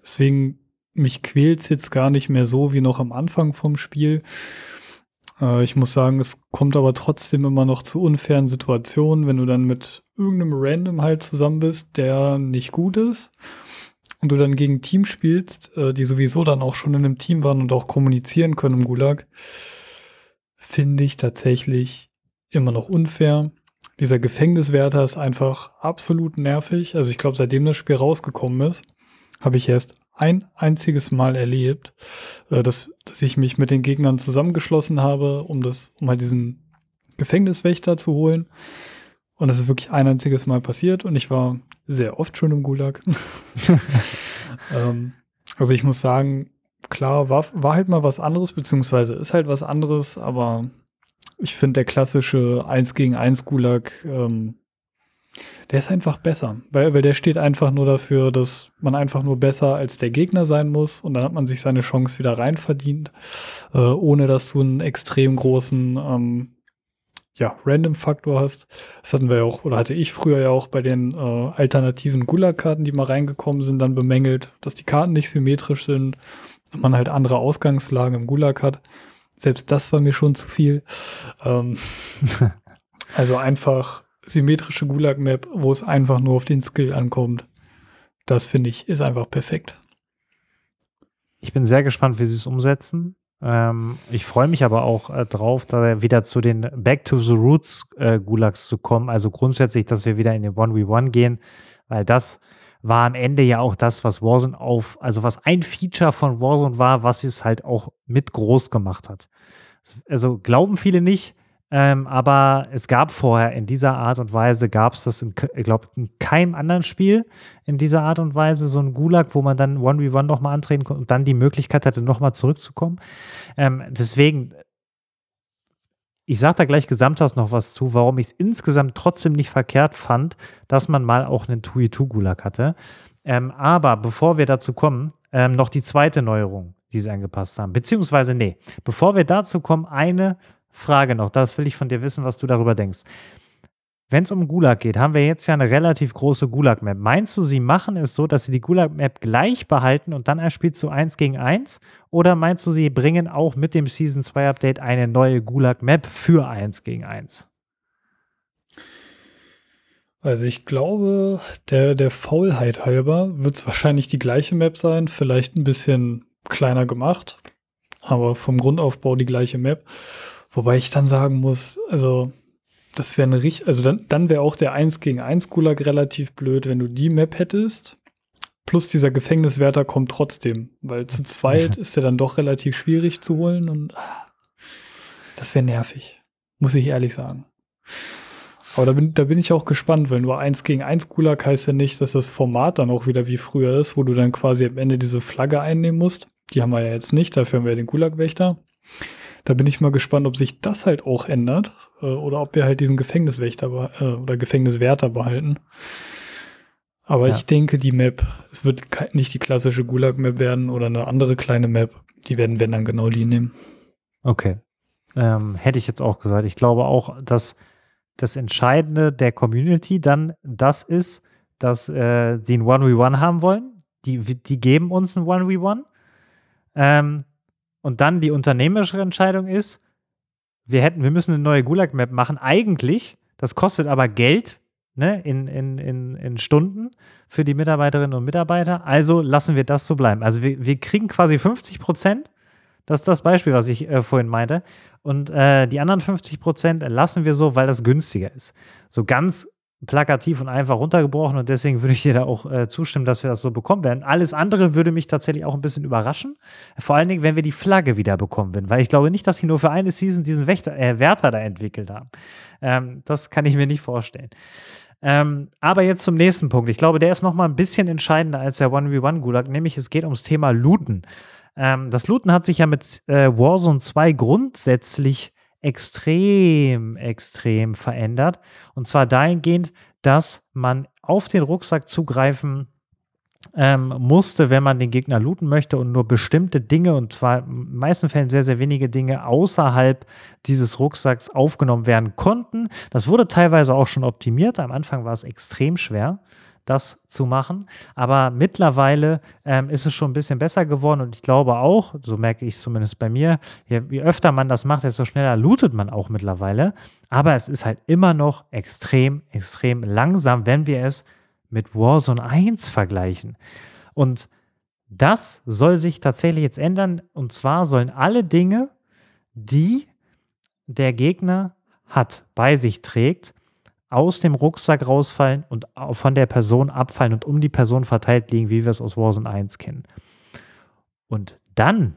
deswegen, mich quält es jetzt gar nicht mehr so wie noch am Anfang vom Spiel. Äh, ich muss sagen, es kommt aber trotzdem immer noch zu unfairen Situationen, wenn du dann mit irgendeinem Random halt zusammen bist, der nicht gut ist und du dann gegen Team spielst, äh, die sowieso dann auch schon in einem Team waren und auch kommunizieren können im Gulag, finde ich tatsächlich immer noch unfair. Dieser Gefängniswärter ist einfach absolut nervig. Also ich glaube, seitdem das Spiel rausgekommen ist, habe ich erst ein einziges Mal erlebt, äh, dass, dass ich mich mit den Gegnern zusammengeschlossen habe, um das, um halt diesen Gefängniswächter zu holen. Und das ist wirklich ein einziges Mal passiert und ich war sehr oft schon im Gulag. <laughs> <laughs> ähm, also ich muss sagen, klar, war, war halt mal was anderes, beziehungsweise ist halt was anderes, aber ich finde der klassische 1 gegen 1 Gulag, ähm, der ist einfach besser, weil, weil der steht einfach nur dafür, dass man einfach nur besser als der Gegner sein muss und dann hat man sich seine Chance wieder rein verdient, äh, ohne dass du einen extrem großen ähm, ja, Random-Faktor hast. Das hatten wir ja auch, oder hatte ich früher ja auch bei den äh, alternativen Gulag-Karten, die mal reingekommen sind, dann bemängelt, dass die Karten nicht symmetrisch sind und man halt andere Ausgangslagen im Gulag hat. Selbst das war mir schon zu viel. Ähm, <laughs> also einfach symmetrische Gulag-Map, wo es einfach nur auf den Skill ankommt. Das finde ich, ist einfach perfekt. Ich bin sehr gespannt, wie sie es umsetzen. Ähm, ich freue mich aber auch äh, drauf, da wieder zu den Back to the Roots äh, Gulags zu kommen. Also grundsätzlich, dass wir wieder in den 1v1 gehen, weil das war am Ende ja auch das, was Warzone auf, also was ein Feature von Warzone war, was es halt auch mit groß gemacht hat. Also glauben viele nicht, ähm, aber es gab vorher in dieser Art und Weise, gab es das, in, ich glaube, in keinem anderen Spiel in dieser Art und Weise, so ein Gulag, wo man dann 1v1 nochmal antreten konnte und dann die Möglichkeit hatte, nochmal zurückzukommen. Ähm, deswegen, ich sage da gleich gesamthaus noch was zu, warum ich es insgesamt trotzdem nicht verkehrt fand, dass man mal auch einen 2-2-Gulag hatte. Ähm, aber bevor wir dazu kommen, ähm, noch die zweite Neuerung, die sie angepasst haben. Beziehungsweise, nee, bevor wir dazu kommen, eine Frage noch, das will ich von dir wissen, was du darüber denkst. Wenn es um Gulag geht, haben wir jetzt ja eine relativ große Gulag-Map. Meinst du, sie machen es so, dass sie die Gulag-Map gleich behalten und dann erspielst du 1 gegen 1? Oder meinst du, sie bringen auch mit dem Season 2 Update eine neue Gulag-Map für 1 gegen 1? Also ich glaube, der, der Faulheit halber wird es wahrscheinlich die gleiche Map sein, vielleicht ein bisschen kleiner gemacht, aber vom Grundaufbau die gleiche Map. Wobei ich dann sagen muss, also das wäre eine richtig, also dann, dann wäre auch der 1 gegen 1 Gulag relativ blöd, wenn du die Map hättest. Plus dieser Gefängniswärter kommt trotzdem, weil zu zweit <laughs> ist der dann doch relativ schwierig zu holen und ah, das wäre nervig, muss ich ehrlich sagen. Aber da bin, da bin ich auch gespannt, weil nur 1 gegen 1 Gulag heißt ja nicht, dass das Format dann auch wieder wie früher ist, wo du dann quasi am Ende diese Flagge einnehmen musst. Die haben wir ja jetzt nicht, dafür haben wir den Gulag-Wächter. Da bin ich mal gespannt, ob sich das halt auch ändert äh, oder ob wir halt diesen Gefängniswächter äh, oder Gefängniswärter behalten. Aber ja. ich denke, die Map, es wird nicht die klassische Gulag-Map werden oder eine andere kleine Map. Die werden, wenn dann genau die nehmen. Okay. Ähm, hätte ich jetzt auch gesagt. Ich glaube auch, dass das Entscheidende der Community dann das ist, dass äh, sie ein 1v1 haben wollen. Die, die geben uns ein 1v1. Ähm, und dann die unternehmerische Entscheidung ist, wir hätten, wir müssen eine neue Gulag-Map machen. Eigentlich, das kostet aber Geld, ne, in, in, in, in Stunden für die Mitarbeiterinnen und Mitarbeiter. Also lassen wir das so bleiben. Also wir, wir kriegen quasi 50 Prozent. Das ist das Beispiel, was ich äh, vorhin meinte. Und äh, die anderen 50 Prozent lassen wir so, weil das günstiger ist. So ganz plakativ und einfach runtergebrochen und deswegen würde ich dir da auch äh, zustimmen, dass wir das so bekommen werden. Alles andere würde mich tatsächlich auch ein bisschen überraschen. Vor allen Dingen, wenn wir die Flagge wieder bekommen würden, weil ich glaube nicht, dass sie nur für eine Season diesen Wächter, äh, Wärter da entwickelt haben. Ähm, das kann ich mir nicht vorstellen. Ähm, aber jetzt zum nächsten Punkt. Ich glaube, der ist noch mal ein bisschen entscheidender als der 1v1-Gulag, nämlich es geht ums Thema Looten. Ähm, das Looten hat sich ja mit äh, Warzone 2 grundsätzlich extrem, extrem verändert. Und zwar dahingehend, dass man auf den Rucksack zugreifen ähm, musste, wenn man den Gegner looten möchte und nur bestimmte Dinge, und zwar in den meisten Fällen sehr, sehr wenige Dinge außerhalb dieses Rucksacks aufgenommen werden konnten. Das wurde teilweise auch schon optimiert. Am Anfang war es extrem schwer das zu machen. Aber mittlerweile ähm, ist es schon ein bisschen besser geworden und ich glaube auch, so merke ich es zumindest bei mir, je, je, öfter man das macht, desto schneller lootet man auch mittlerweile. Aber es ist halt immer noch extrem, extrem langsam, wenn wir es mit Warzone 1 vergleichen. Und das soll sich tatsächlich jetzt ändern. Und zwar sollen alle Dinge, die der Gegner hat, bei sich trägt, aus dem Rucksack rausfallen und von der Person abfallen und um die Person verteilt liegen, wie wir es aus Warzone 1 kennen. Und dann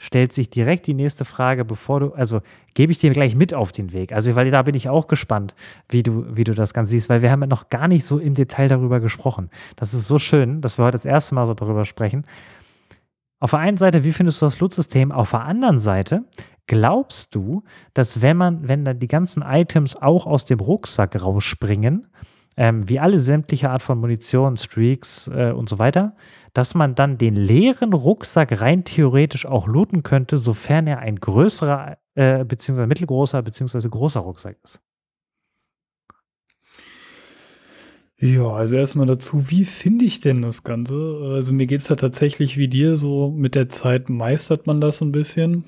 stellt sich direkt die nächste Frage, bevor du, also gebe ich dir gleich mit auf den Weg. Also, weil da bin ich auch gespannt, wie du, wie du das Ganze siehst, weil wir haben ja noch gar nicht so im Detail darüber gesprochen. Das ist so schön, dass wir heute das erste Mal so darüber sprechen. Auf der einen Seite, wie findest du das Loot-System? Auf der anderen Seite, glaubst du, dass wenn man, wenn dann die ganzen Items auch aus dem Rucksack rausspringen, ähm, wie alle sämtliche Art von Munition, Streaks äh, und so weiter, dass man dann den leeren Rucksack rein theoretisch auch looten könnte, sofern er ein größerer, äh, beziehungsweise mittelgroßer, beziehungsweise großer Rucksack ist. Ja, also erstmal dazu, wie finde ich denn das Ganze? Also mir geht es da tatsächlich wie dir, so mit der Zeit meistert man das ein bisschen.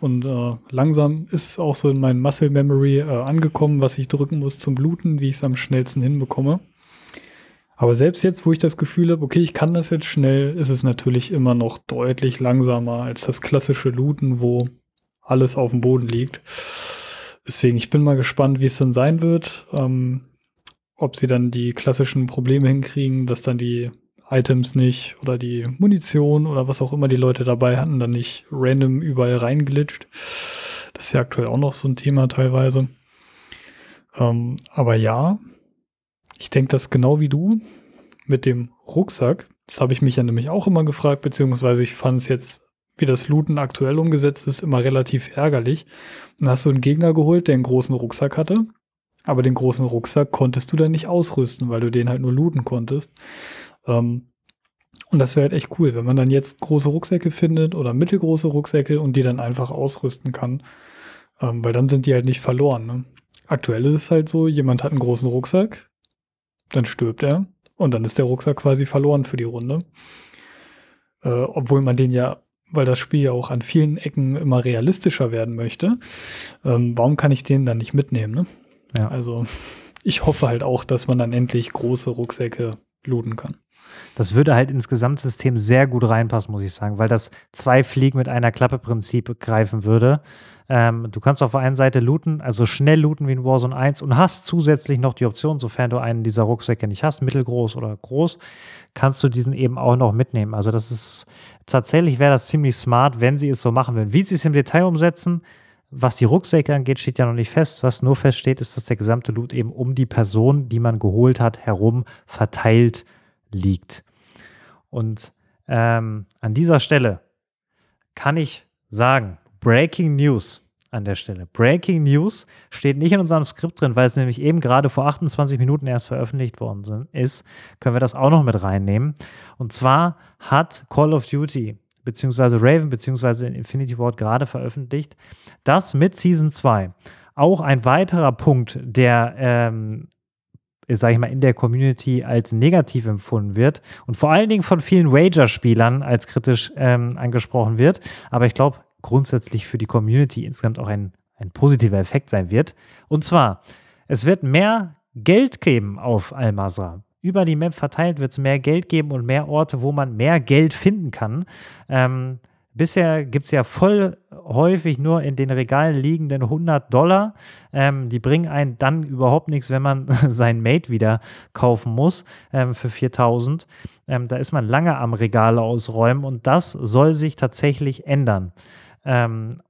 Und äh, langsam ist es auch so in meinen Muscle Memory äh, angekommen, was ich drücken muss zum Bluten, wie ich es am schnellsten hinbekomme. Aber selbst jetzt, wo ich das Gefühl habe, okay, ich kann das jetzt schnell, ist es natürlich immer noch deutlich langsamer als das klassische Looten, wo alles auf dem Boden liegt. Deswegen, ich bin mal gespannt, wie es dann sein wird. Ähm, ob sie dann die klassischen Probleme hinkriegen, dass dann die Items nicht oder die Munition oder was auch immer die Leute dabei hatten, dann nicht random überall reinglitscht. Das ist ja aktuell auch noch so ein Thema teilweise. Ähm, aber ja, ich denke das genau wie du mit dem Rucksack. Das habe ich mich ja nämlich auch immer gefragt, beziehungsweise ich fand es jetzt, wie das Looten aktuell umgesetzt ist, immer relativ ärgerlich. Dann hast du einen Gegner geholt, der einen großen Rucksack hatte aber den großen Rucksack konntest du dann nicht ausrüsten, weil du den halt nur looten konntest. Ähm, und das wäre halt echt cool, wenn man dann jetzt große Rucksäcke findet oder mittelgroße Rucksäcke und die dann einfach ausrüsten kann. Ähm, weil dann sind die halt nicht verloren. Ne? Aktuell ist es halt so, jemand hat einen großen Rucksack, dann stirbt er und dann ist der Rucksack quasi verloren für die Runde. Äh, obwohl man den ja, weil das Spiel ja auch an vielen Ecken immer realistischer werden möchte, ähm, warum kann ich den dann nicht mitnehmen? Ne? Ja. Also <laughs> ich hoffe halt auch, dass man dann endlich große Rucksäcke looten kann. Das würde halt ins Gesamtsystem sehr gut reinpassen, muss ich sagen, weil das zwei Fliegen mit einer Klappe Prinzip greifen würde. Ähm, du kannst auf der einen Seite looten, also schnell looten wie in Warzone 1 und hast zusätzlich noch die Option, sofern du einen dieser Rucksäcke nicht hast, mittelgroß oder groß, kannst du diesen eben auch noch mitnehmen. Also das ist tatsächlich wäre das ziemlich smart, wenn sie es so machen würden. Wie sie es im Detail umsetzen, was die Rucksäcke angeht, steht ja noch nicht fest. Was nur feststeht, ist, dass der gesamte Loot eben um die Person, die man geholt hat, herum verteilt liegt. Und ähm, an dieser Stelle kann ich sagen, Breaking News an der Stelle. Breaking News steht nicht in unserem Skript drin, weil es nämlich eben gerade vor 28 Minuten erst veröffentlicht worden ist. Können wir das auch noch mit reinnehmen. Und zwar hat Call of Duty beziehungsweise Raven beziehungsweise Infinity Ward gerade veröffentlicht, dass mit Season 2 auch ein weiterer Punkt, der ähm, sage ich mal, in der Community als negativ empfunden wird und vor allen Dingen von vielen Wager-Spielern als kritisch ähm, angesprochen wird, aber ich glaube grundsätzlich für die Community insgesamt auch ein, ein positiver Effekt sein wird. Und zwar, es wird mehr Geld geben auf Al-Masra über die Map verteilt wird es mehr Geld geben und mehr Orte, wo man mehr Geld finden kann. Ähm, bisher gibt es ja voll häufig nur in den Regalen liegenden 100 Dollar. Ähm, die bringen einen dann überhaupt nichts, wenn man <laughs> sein Mate wieder kaufen muss ähm, für 4000. Ähm, da ist man lange am Regal ausräumen und das soll sich tatsächlich ändern. Ähm,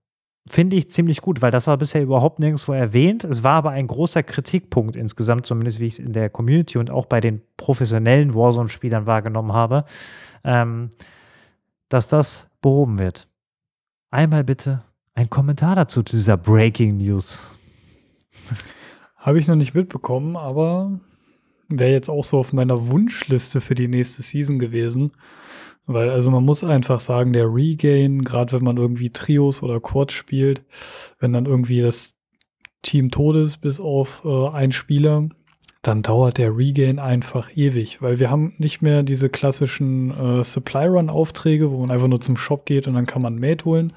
finde ich ziemlich gut, weil das war bisher überhaupt nirgendwo erwähnt. Es war aber ein großer Kritikpunkt insgesamt, zumindest wie ich es in der Community und auch bei den professionellen Warzone-Spielern wahrgenommen habe, ähm, dass das behoben wird. Einmal bitte ein Kommentar dazu zu dieser Breaking News. <laughs> Habe ich noch nicht mitbekommen, aber wäre jetzt auch so auf meiner Wunschliste für die nächste Season gewesen. Weil, also man muss einfach sagen, der Regain, gerade wenn man irgendwie Trios oder Quads spielt, wenn dann irgendwie das Team tot ist, bis auf äh, ein Spieler, dann dauert der Regain einfach ewig, weil wir haben nicht mehr diese klassischen äh, Supply Run Aufträge, wo man einfach nur zum Shop geht und dann kann man Mate holen.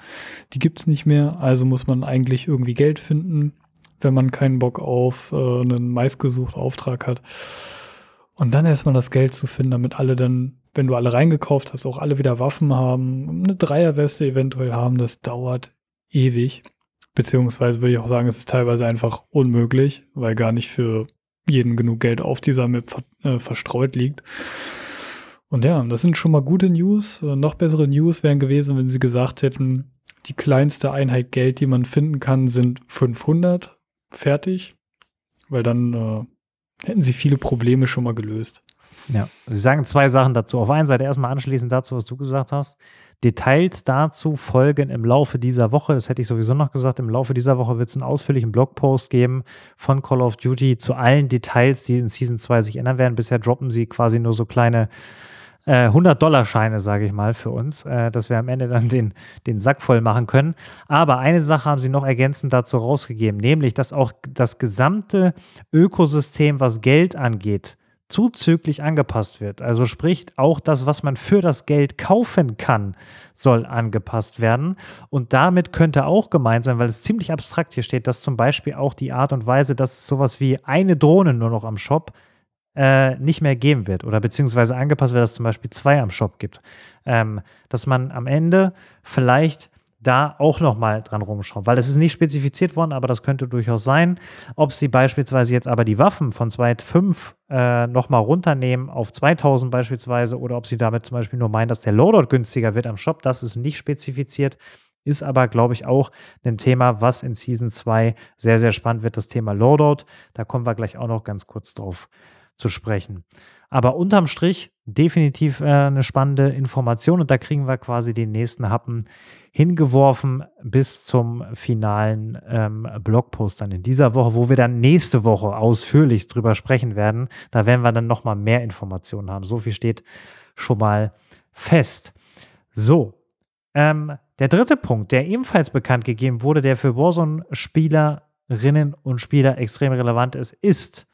Die gibt's nicht mehr, also muss man eigentlich irgendwie Geld finden, wenn man keinen Bock auf äh, einen meistgesuchten Auftrag hat. Und dann erstmal das Geld zu finden, damit alle dann wenn du alle reingekauft hast, auch alle wieder Waffen haben, eine Dreierweste eventuell haben, das dauert ewig. Beziehungsweise würde ich auch sagen, es ist teilweise einfach unmöglich, weil gar nicht für jeden genug Geld auf dieser Map ver äh, verstreut liegt. Und ja, das sind schon mal gute News. Äh, noch bessere News wären gewesen, wenn sie gesagt hätten, die kleinste Einheit Geld, die man finden kann, sind 500. Fertig. Weil dann äh, hätten sie viele Probleme schon mal gelöst. Ja, Sie sagen zwei Sachen dazu. Auf einer Seite erstmal anschließend dazu, was du gesagt hast. Details dazu folgen im Laufe dieser Woche. Das hätte ich sowieso noch gesagt. Im Laufe dieser Woche wird es einen ausführlichen Blogpost geben von Call of Duty zu allen Details, die in Season 2 sich ändern werden. Bisher droppen sie quasi nur so kleine äh, 100-Dollar-Scheine, sage ich mal, für uns, äh, dass wir am Ende dann den, den Sack voll machen können. Aber eine Sache haben sie noch ergänzend dazu rausgegeben, nämlich, dass auch das gesamte Ökosystem, was Geld angeht, zuzüglich angepasst wird. Also sprich, auch das, was man für das Geld kaufen kann, soll angepasst werden. Und damit könnte auch gemeint sein, weil es ziemlich abstrakt hier steht, dass zum Beispiel auch die Art und Weise, dass es sowas wie eine Drohne nur noch am Shop äh, nicht mehr geben wird oder beziehungsweise angepasst wird, dass es zum Beispiel zwei am Shop gibt. Ähm, dass man am Ende vielleicht da auch nochmal dran rumschrauben, weil es ist nicht spezifiziert worden, aber das könnte durchaus sein. Ob sie beispielsweise jetzt aber die Waffen von 2.5 äh, nochmal runternehmen auf 2000 beispielsweise oder ob sie damit zum Beispiel nur meinen, dass der Loadout günstiger wird am Shop, das ist nicht spezifiziert. Ist aber, glaube ich, auch ein Thema, was in Season 2 sehr, sehr spannend wird, das Thema Loadout. Da kommen wir gleich auch noch ganz kurz drauf zu sprechen. Aber unterm Strich definitiv äh, eine spannende Information und da kriegen wir quasi den nächsten Happen hingeworfen bis zum finalen ähm, Blogpost dann in dieser Woche, wo wir dann nächste Woche ausführlich drüber sprechen werden. Da werden wir dann nochmal mehr Informationen haben. So viel steht schon mal fest. So, ähm, der dritte Punkt, der ebenfalls bekannt gegeben wurde, der für Warzone-Spielerinnen und Spieler extrem relevant ist, ist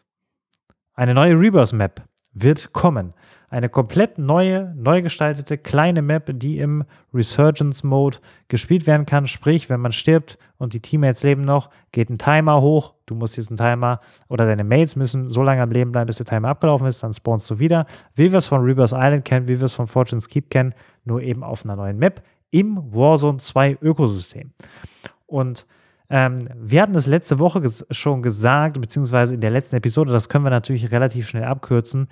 eine neue Rebirth-Map wird kommen. Eine komplett neue, neu gestaltete kleine Map, die im Resurgence-Mode gespielt werden kann. Sprich, wenn man stirbt und die Teammates leben noch, geht ein Timer hoch. Du musst diesen Timer oder deine Mates müssen so lange am Leben bleiben, bis der Timer abgelaufen ist. Dann spawnst du wieder. Wie wir es von Rebirth Island kennen, wie wir es von Fortune's Keep kennen, nur eben auf einer neuen Map im Warzone 2 Ökosystem. Und ähm, wir hatten es letzte Woche ges schon gesagt, beziehungsweise in der letzten Episode, das können wir natürlich relativ schnell abkürzen.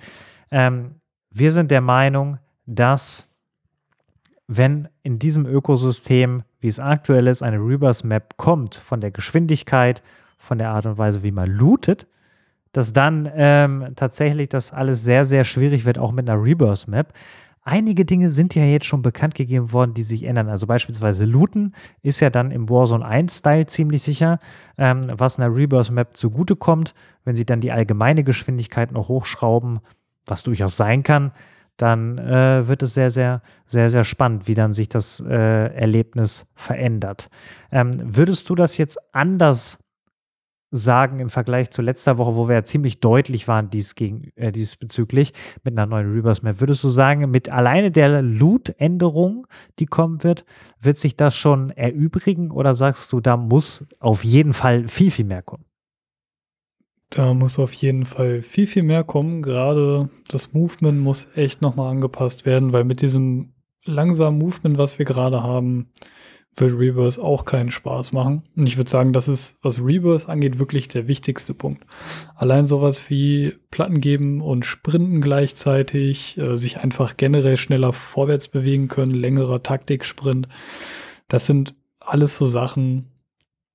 Ähm, wir sind der Meinung, dass wenn in diesem Ökosystem, wie es aktuell ist, eine Rebirth Map kommt, von der Geschwindigkeit, von der Art und Weise, wie man lootet, dass dann ähm, tatsächlich das alles sehr, sehr schwierig wird, auch mit einer Rebirth Map. Einige Dinge sind ja jetzt schon bekannt gegeben worden, die sich ändern. Also beispielsweise Looten ist ja dann im Warzone 1-Style ziemlich sicher, ähm, was einer Rebirth-Map zugutekommt. Wenn sie dann die allgemeine Geschwindigkeit noch hochschrauben, was durchaus sein kann, dann äh, wird es sehr, sehr, sehr, sehr spannend, wie dann sich das äh, Erlebnis verändert. Ähm, würdest du das jetzt anders sagen im Vergleich zu letzter Woche, wo wir ja ziemlich deutlich waren dies gegen, äh, diesbezüglich mit einer neuen Reverse Map. Würdest du sagen, mit alleine der Loot-Änderung, die kommen wird, wird sich das schon erübrigen oder sagst du, da muss auf jeden Fall viel, viel mehr kommen? Da muss auf jeden Fall viel, viel mehr kommen. Gerade das Movement muss echt nochmal angepasst werden, weil mit diesem langsamen Movement, was wir gerade haben, wird Reverse auch keinen Spaß machen. Und ich würde sagen, das ist, was Reverse angeht, wirklich der wichtigste Punkt. Allein sowas wie Platten geben und Sprinten gleichzeitig, äh, sich einfach generell schneller vorwärts bewegen können, längerer Taktiksprint. Das sind alles so Sachen,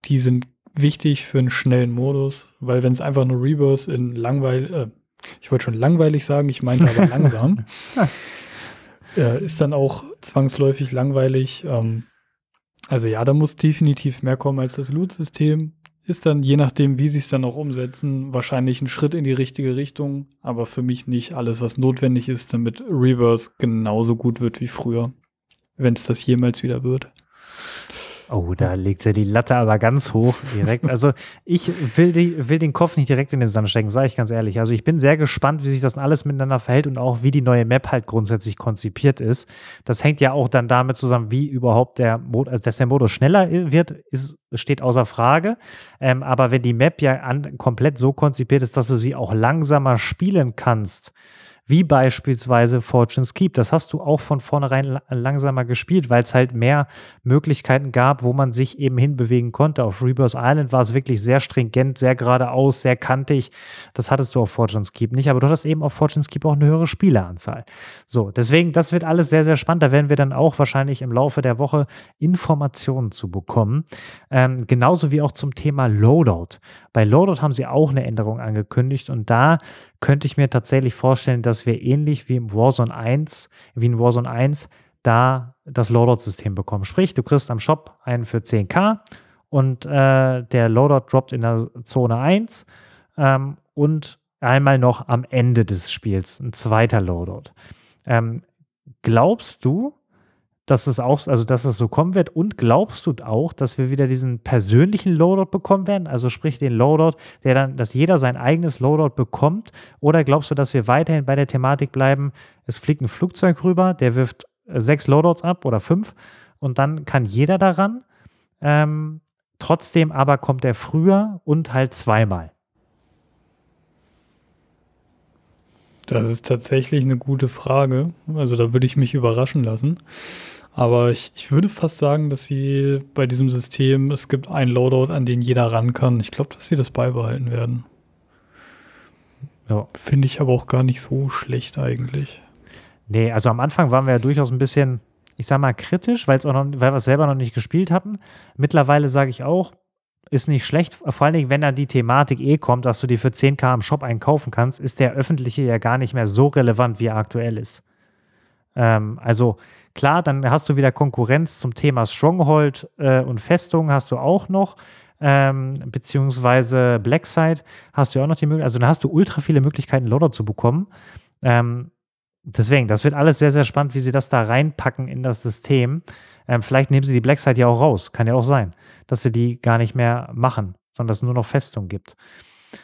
die sind wichtig für einen schnellen Modus, weil wenn es einfach nur Reverse in langweil, äh, ich wollte schon langweilig sagen, ich meinte aber <laughs> langsam, äh, ist dann auch zwangsläufig langweilig. Ähm, also ja, da muss definitiv mehr kommen als das Loot-System. Ist dann, je nachdem, wie sie es dann auch umsetzen, wahrscheinlich ein Schritt in die richtige Richtung, aber für mich nicht alles, was notwendig ist, damit Reverse genauso gut wird wie früher, wenn es das jemals wieder wird. Oh, da legt sie die Latte aber ganz hoch direkt. Also ich will, die, will den Kopf nicht direkt in den Sand stecken, sage ich ganz ehrlich. Also ich bin sehr gespannt, wie sich das alles miteinander verhält und auch wie die neue Map halt grundsätzlich konzipiert ist. Das hängt ja auch dann damit zusammen, wie überhaupt der Modus, also dass der Modus schneller wird, ist, steht außer Frage. Ähm, aber wenn die Map ja an, komplett so konzipiert ist, dass du sie auch langsamer spielen kannst, wie beispielsweise Fortune's Keep. Das hast du auch von vornherein langsamer gespielt, weil es halt mehr Möglichkeiten gab, wo man sich eben hinbewegen konnte. Auf Rebirth Island war es wirklich sehr stringent, sehr geradeaus, sehr kantig. Das hattest du auf Fortune's Keep nicht, aber du hattest eben auf Fortune's Keep auch eine höhere Spieleranzahl. So, deswegen, das wird alles sehr, sehr spannend. Da werden wir dann auch wahrscheinlich im Laufe der Woche Informationen zu bekommen. Ähm, genauso wie auch zum Thema Loadout. Bei Loadout haben sie auch eine Änderung angekündigt und da könnte ich mir tatsächlich vorstellen, dass wir ähnlich wie im Warzone 1, wie in Warzone 1, da das Loadout-System bekommen. Sprich, du kriegst am Shop einen für 10k und äh, der Loadout droppt in der Zone 1 ähm, und einmal noch am Ende des Spiels ein zweiter Loadout. Ähm, glaubst du, dass es auch, also dass es so kommen wird? Und glaubst du auch, dass wir wieder diesen persönlichen Loadout bekommen werden? Also sprich den Loadout, der dann, dass jeder sein eigenes Loadout bekommt? Oder glaubst du, dass wir weiterhin bei der Thematik bleiben? Es fliegt ein Flugzeug rüber, der wirft sechs Loadouts ab oder fünf und dann kann jeder daran. Ähm, trotzdem aber kommt er früher und halt zweimal. Das ist tatsächlich eine gute Frage. Also da würde ich mich überraschen lassen. Aber ich, ich würde fast sagen, dass sie bei diesem System, es gibt einen Loadout, an den jeder ran kann. Ich glaube, dass sie das beibehalten werden. Ja. Finde ich aber auch gar nicht so schlecht eigentlich. Nee, also am Anfang waren wir ja durchaus ein bisschen, ich sag mal, kritisch, weil wir es selber noch nicht gespielt hatten. Mittlerweile sage ich auch, ist nicht schlecht, vor allen Dingen, wenn dann die Thematik eh kommt, dass du die für 10k im Shop einkaufen kannst, ist der öffentliche ja gar nicht mehr so relevant, wie er aktuell ist. Ähm, also klar, dann hast du wieder Konkurrenz zum Thema Stronghold äh, und Festung hast du auch noch. Ähm, beziehungsweise Blackside hast du auch noch die Möglichkeit, also dann hast du ultra viele Möglichkeiten, Loader zu bekommen. Ähm, deswegen, das wird alles sehr, sehr spannend, wie sie das da reinpacken in das System. Ähm, vielleicht nehmen sie die Blackside ja auch raus. Kann ja auch sein, dass sie die gar nicht mehr machen, sondern dass es nur noch Festung gibt.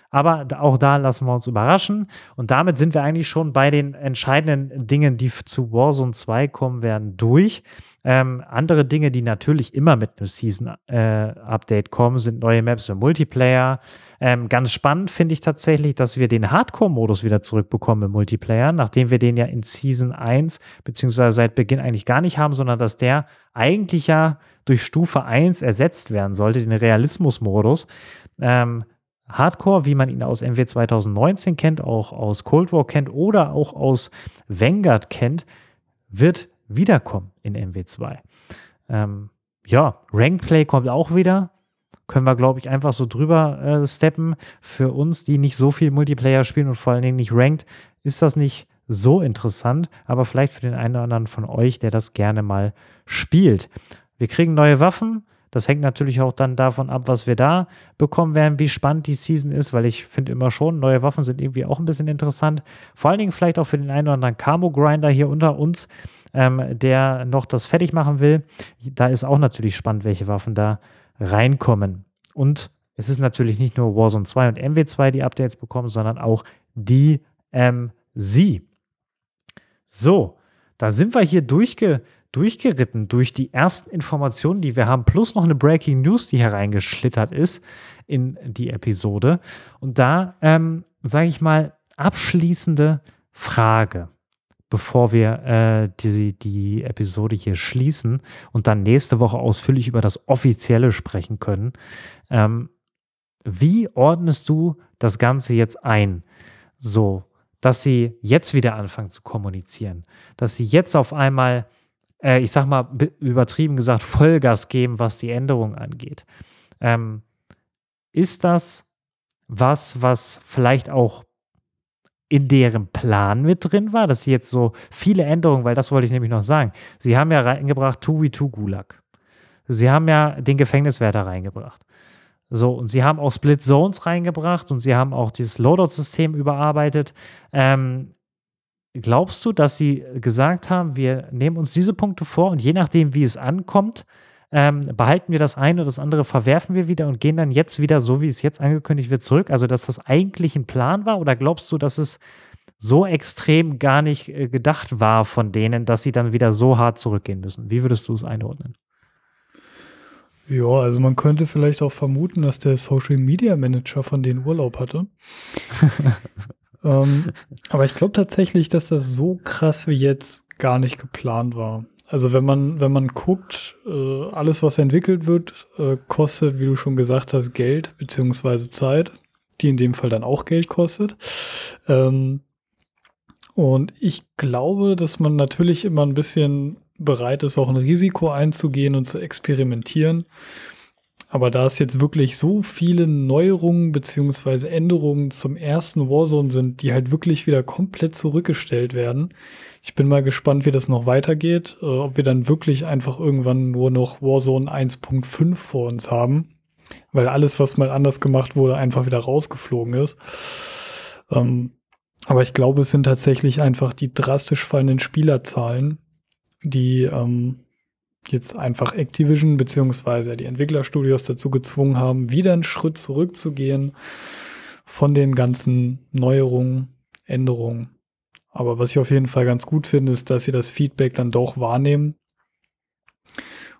Aber auch da lassen wir uns überraschen. Und damit sind wir eigentlich schon bei den entscheidenden Dingen, die zu Warzone 2 kommen werden, durch. Ähm, andere Dinge, die natürlich immer mit einem Season-Update äh, kommen, sind neue Maps für Multiplayer. Ähm, ganz spannend finde ich tatsächlich, dass wir den Hardcore-Modus wieder zurückbekommen im Multiplayer, nachdem wir den ja in Season 1 beziehungsweise seit Beginn eigentlich gar nicht haben, sondern dass der eigentlich ja durch Stufe 1 ersetzt werden sollte, den Realismus-Modus. Ähm, Hardcore, wie man ihn aus MW 2019 kennt, auch aus Cold War kennt oder auch aus Vanguard kennt, wird wiederkommen in MW2. Ähm, ja, Rankplay kommt auch wieder. Können wir, glaube ich, einfach so drüber äh, steppen. Für uns, die nicht so viel Multiplayer spielen und vor allen Dingen nicht ranked, ist das nicht so interessant, aber vielleicht für den einen oder anderen von euch, der das gerne mal spielt. Wir kriegen neue Waffen. Das hängt natürlich auch dann davon ab, was wir da bekommen werden, wie spannend die Season ist, weil ich finde immer schon, neue Waffen sind irgendwie auch ein bisschen interessant. Vor allen Dingen vielleicht auch für den einen oder anderen Camo-Grinder hier unter uns, ähm, der noch das fertig machen will. Da ist auch natürlich spannend, welche Waffen da reinkommen. Und es ist natürlich nicht nur Warzone 2 und MW2, die Updates bekommen, sondern auch die MZ. So, da sind wir hier durchge durchgeritten durch die ersten Informationen, die wir haben, plus noch eine Breaking News, die hereingeschlittert ist in die Episode. Und da, ähm, sage ich mal, abschließende Frage bevor wir äh, die, die Episode hier schließen und dann nächste Woche ausführlich über das Offizielle sprechen können. Ähm, wie ordnest du das Ganze jetzt ein? So, dass sie jetzt wieder anfangen zu kommunizieren, dass sie jetzt auf einmal, äh, ich sag mal übertrieben gesagt, Vollgas geben, was die Änderung angeht. Ähm, ist das was, was vielleicht auch in deren Plan mit drin war, dass sie jetzt so viele Änderungen, weil das wollte ich nämlich noch sagen. Sie haben ja reingebracht 2v2 Gulag. Sie haben ja den Gefängniswärter reingebracht. So, und sie haben auch Split Zones reingebracht und sie haben auch dieses Loadout-System überarbeitet. Ähm, glaubst du, dass sie gesagt haben, wir nehmen uns diese Punkte vor und je nachdem, wie es ankommt, ähm, behalten wir das eine oder das andere verwerfen wir wieder und gehen dann jetzt wieder, so wie es jetzt angekündigt wird, zurück? Also, dass das eigentlich ein Plan war? Oder glaubst du, dass es so extrem gar nicht äh, gedacht war von denen, dass sie dann wieder so hart zurückgehen müssen? Wie würdest du es einordnen? Ja, also man könnte vielleicht auch vermuten, dass der Social Media Manager von denen Urlaub hatte. <laughs> ähm, aber ich glaube tatsächlich, dass das so krass wie jetzt gar nicht geplant war. Also wenn man, wenn man guckt, äh, alles, was entwickelt wird, äh, kostet, wie du schon gesagt hast, Geld beziehungsweise Zeit, die in dem Fall dann auch Geld kostet. Ähm, und ich glaube, dass man natürlich immer ein bisschen bereit ist, auch ein Risiko einzugehen und zu experimentieren. Aber da es jetzt wirklich so viele Neuerungen beziehungsweise Änderungen zum ersten Warzone sind, die halt wirklich wieder komplett zurückgestellt werden, ich bin mal gespannt, wie das noch weitergeht, äh, ob wir dann wirklich einfach irgendwann nur noch Warzone 1.5 vor uns haben, weil alles, was mal anders gemacht wurde, einfach wieder rausgeflogen ist. Ähm, aber ich glaube, es sind tatsächlich einfach die drastisch fallenden Spielerzahlen, die ähm, jetzt einfach Activision beziehungsweise die Entwicklerstudios dazu gezwungen haben, wieder einen Schritt zurückzugehen von den ganzen Neuerungen, Änderungen aber was ich auf jeden Fall ganz gut finde, ist, dass sie das Feedback dann doch wahrnehmen.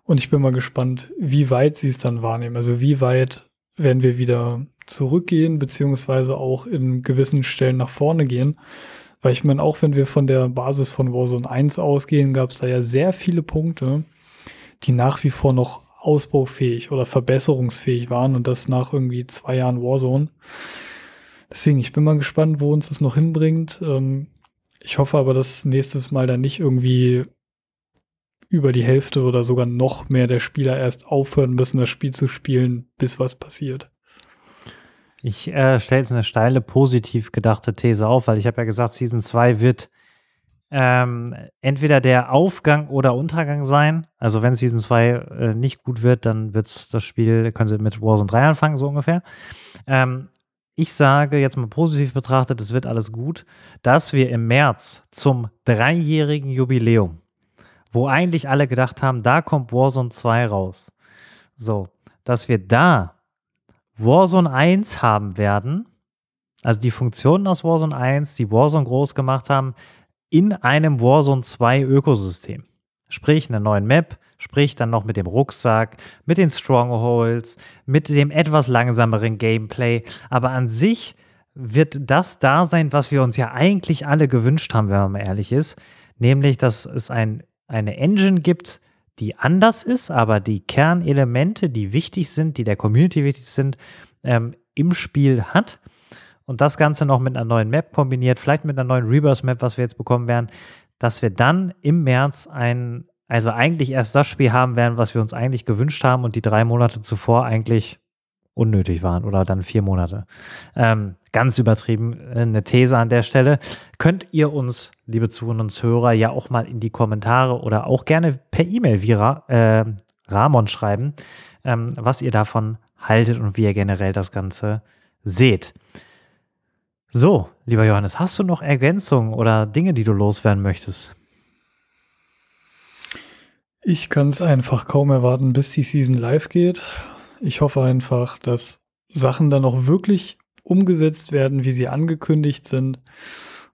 Und ich bin mal gespannt, wie weit sie es dann wahrnehmen. Also wie weit werden wir wieder zurückgehen, beziehungsweise auch in gewissen Stellen nach vorne gehen. Weil ich meine, auch wenn wir von der Basis von Warzone 1 ausgehen, gab es da ja sehr viele Punkte, die nach wie vor noch ausbaufähig oder verbesserungsfähig waren und das nach irgendwie zwei Jahren Warzone. Deswegen, ich bin mal gespannt, wo uns das noch hinbringt. Ähm, ich hoffe aber, dass nächstes Mal dann nicht irgendwie über die Hälfte oder sogar noch mehr der Spieler erst aufhören müssen, das Spiel zu spielen, bis was passiert. Ich äh, stelle jetzt eine steile, positiv gedachte These auf, weil ich habe ja gesagt, Season 2 wird ähm, entweder der Aufgang oder Untergang sein. Also wenn Season 2 äh, nicht gut wird, dann wird das Spiel, können sie mit Warzone 3 anfangen, so ungefähr. Ähm, ich sage jetzt mal positiv betrachtet, es wird alles gut, dass wir im März zum dreijährigen Jubiläum, wo eigentlich alle gedacht haben, da kommt Warzone 2 raus. So, dass wir da Warzone 1 haben werden, also die Funktionen aus Warzone 1, die Warzone groß gemacht haben, in einem Warzone 2 Ökosystem. Sprich, eine neuen Map, sprich dann noch mit dem Rucksack, mit den Strongholds, mit dem etwas langsameren Gameplay. Aber an sich wird das da sein, was wir uns ja eigentlich alle gewünscht haben, wenn man mal ehrlich ist. Nämlich, dass es ein, eine Engine gibt, die anders ist, aber die Kernelemente, die wichtig sind, die der Community wichtig sind, ähm, im Spiel hat. Und das Ganze noch mit einer neuen Map kombiniert, vielleicht mit einer neuen Rebirth-Map, was wir jetzt bekommen werden, dass wir dann im März ein, also eigentlich erst das Spiel haben werden, was wir uns eigentlich gewünscht haben und die drei Monate zuvor eigentlich unnötig waren oder dann vier Monate. Ähm, ganz übertrieben äh, eine These an der Stelle. Könnt ihr uns, liebe Zuhörer und Hörer, ja auch mal in die Kommentare oder auch gerne per E-Mail wie Ra äh, Ramon schreiben, ähm, was ihr davon haltet und wie ihr generell das Ganze seht. So, lieber Johannes, hast du noch Ergänzungen oder Dinge, die du loswerden möchtest? Ich kann es einfach kaum erwarten, bis die Season live geht. Ich hoffe einfach, dass Sachen dann auch wirklich umgesetzt werden, wie sie angekündigt sind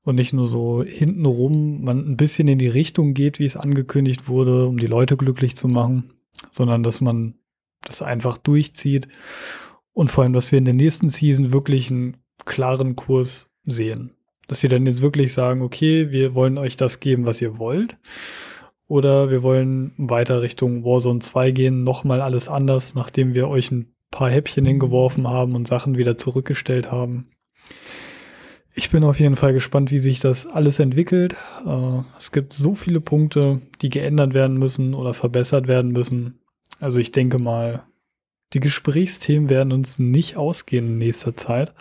und nicht nur so hintenrum man ein bisschen in die Richtung geht, wie es angekündigt wurde, um die Leute glücklich zu machen, sondern dass man das einfach durchzieht und vor allem, dass wir in der nächsten Season wirklich einen klaren Kurs sehen. Dass sie dann jetzt wirklich sagen, okay, wir wollen euch das geben, was ihr wollt. Oder wir wollen weiter Richtung Warzone 2 gehen, nochmal alles anders, nachdem wir euch ein paar Häppchen hingeworfen haben und Sachen wieder zurückgestellt haben. Ich bin auf jeden Fall gespannt, wie sich das alles entwickelt. Äh, es gibt so viele Punkte, die geändert werden müssen oder verbessert werden müssen. Also ich denke mal, die Gesprächsthemen werden uns nicht ausgehen in nächster Zeit.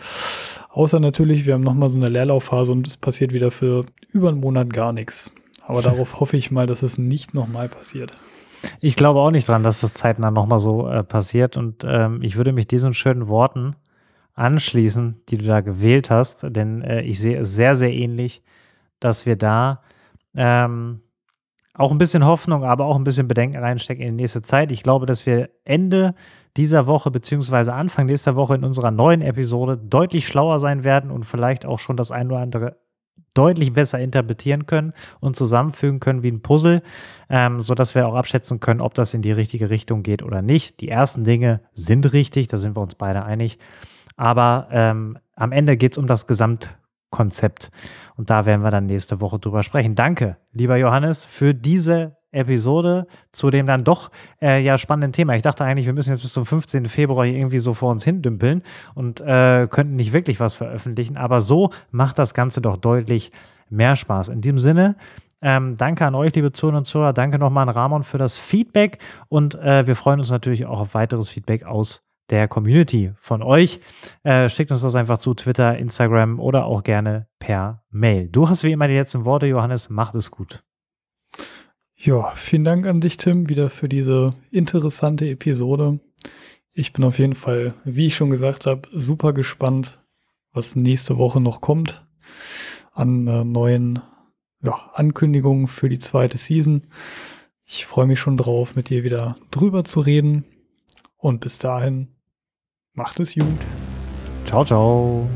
Außer natürlich, wir haben nochmal so eine Leerlaufphase und es passiert wieder für über einen Monat gar nichts. Aber <laughs> darauf hoffe ich mal, dass es nicht nochmal passiert. Ich glaube auch nicht dran, dass das zeitnah nochmal so äh, passiert. Und ähm, ich würde mich diesen schönen Worten anschließen, die du da gewählt hast. Denn äh, ich sehe es sehr, sehr ähnlich, dass wir da ähm, auch ein bisschen Hoffnung, aber auch ein bisschen Bedenken reinstecken in die nächste Zeit. Ich glaube, dass wir Ende dieser Woche beziehungsweise Anfang nächster Woche in unserer neuen Episode deutlich schlauer sein werden und vielleicht auch schon das ein oder andere deutlich besser interpretieren können und zusammenfügen können wie ein Puzzle, ähm, sodass wir auch abschätzen können, ob das in die richtige Richtung geht oder nicht. Die ersten Dinge sind richtig, da sind wir uns beide einig. Aber ähm, am Ende geht es um das Gesamt Konzept. Und da werden wir dann nächste Woche drüber sprechen. Danke, lieber Johannes, für diese Episode zu dem dann doch äh, ja spannenden Thema. Ich dachte eigentlich, wir müssen jetzt bis zum 15. Februar hier irgendwie so vor uns hindümpeln und äh, könnten nicht wirklich was veröffentlichen. Aber so macht das Ganze doch deutlich mehr Spaß. In diesem Sinne, ähm, danke an euch, liebe Zuhörer und Zuhörer. Danke nochmal an Ramon für das Feedback und äh, wir freuen uns natürlich auch auf weiteres Feedback aus der Community von euch. Äh, schickt uns das einfach zu Twitter, Instagram oder auch gerne per Mail. Du hast wie immer die letzten Worte, Johannes. Macht es gut. Ja, vielen Dank an dich, Tim, wieder für diese interessante Episode. Ich bin auf jeden Fall, wie ich schon gesagt habe, super gespannt, was nächste Woche noch kommt an äh, neuen ja, Ankündigungen für die zweite Season. Ich freue mich schon drauf, mit dir wieder drüber zu reden. Und bis dahin, macht es gut. Ciao, ciao.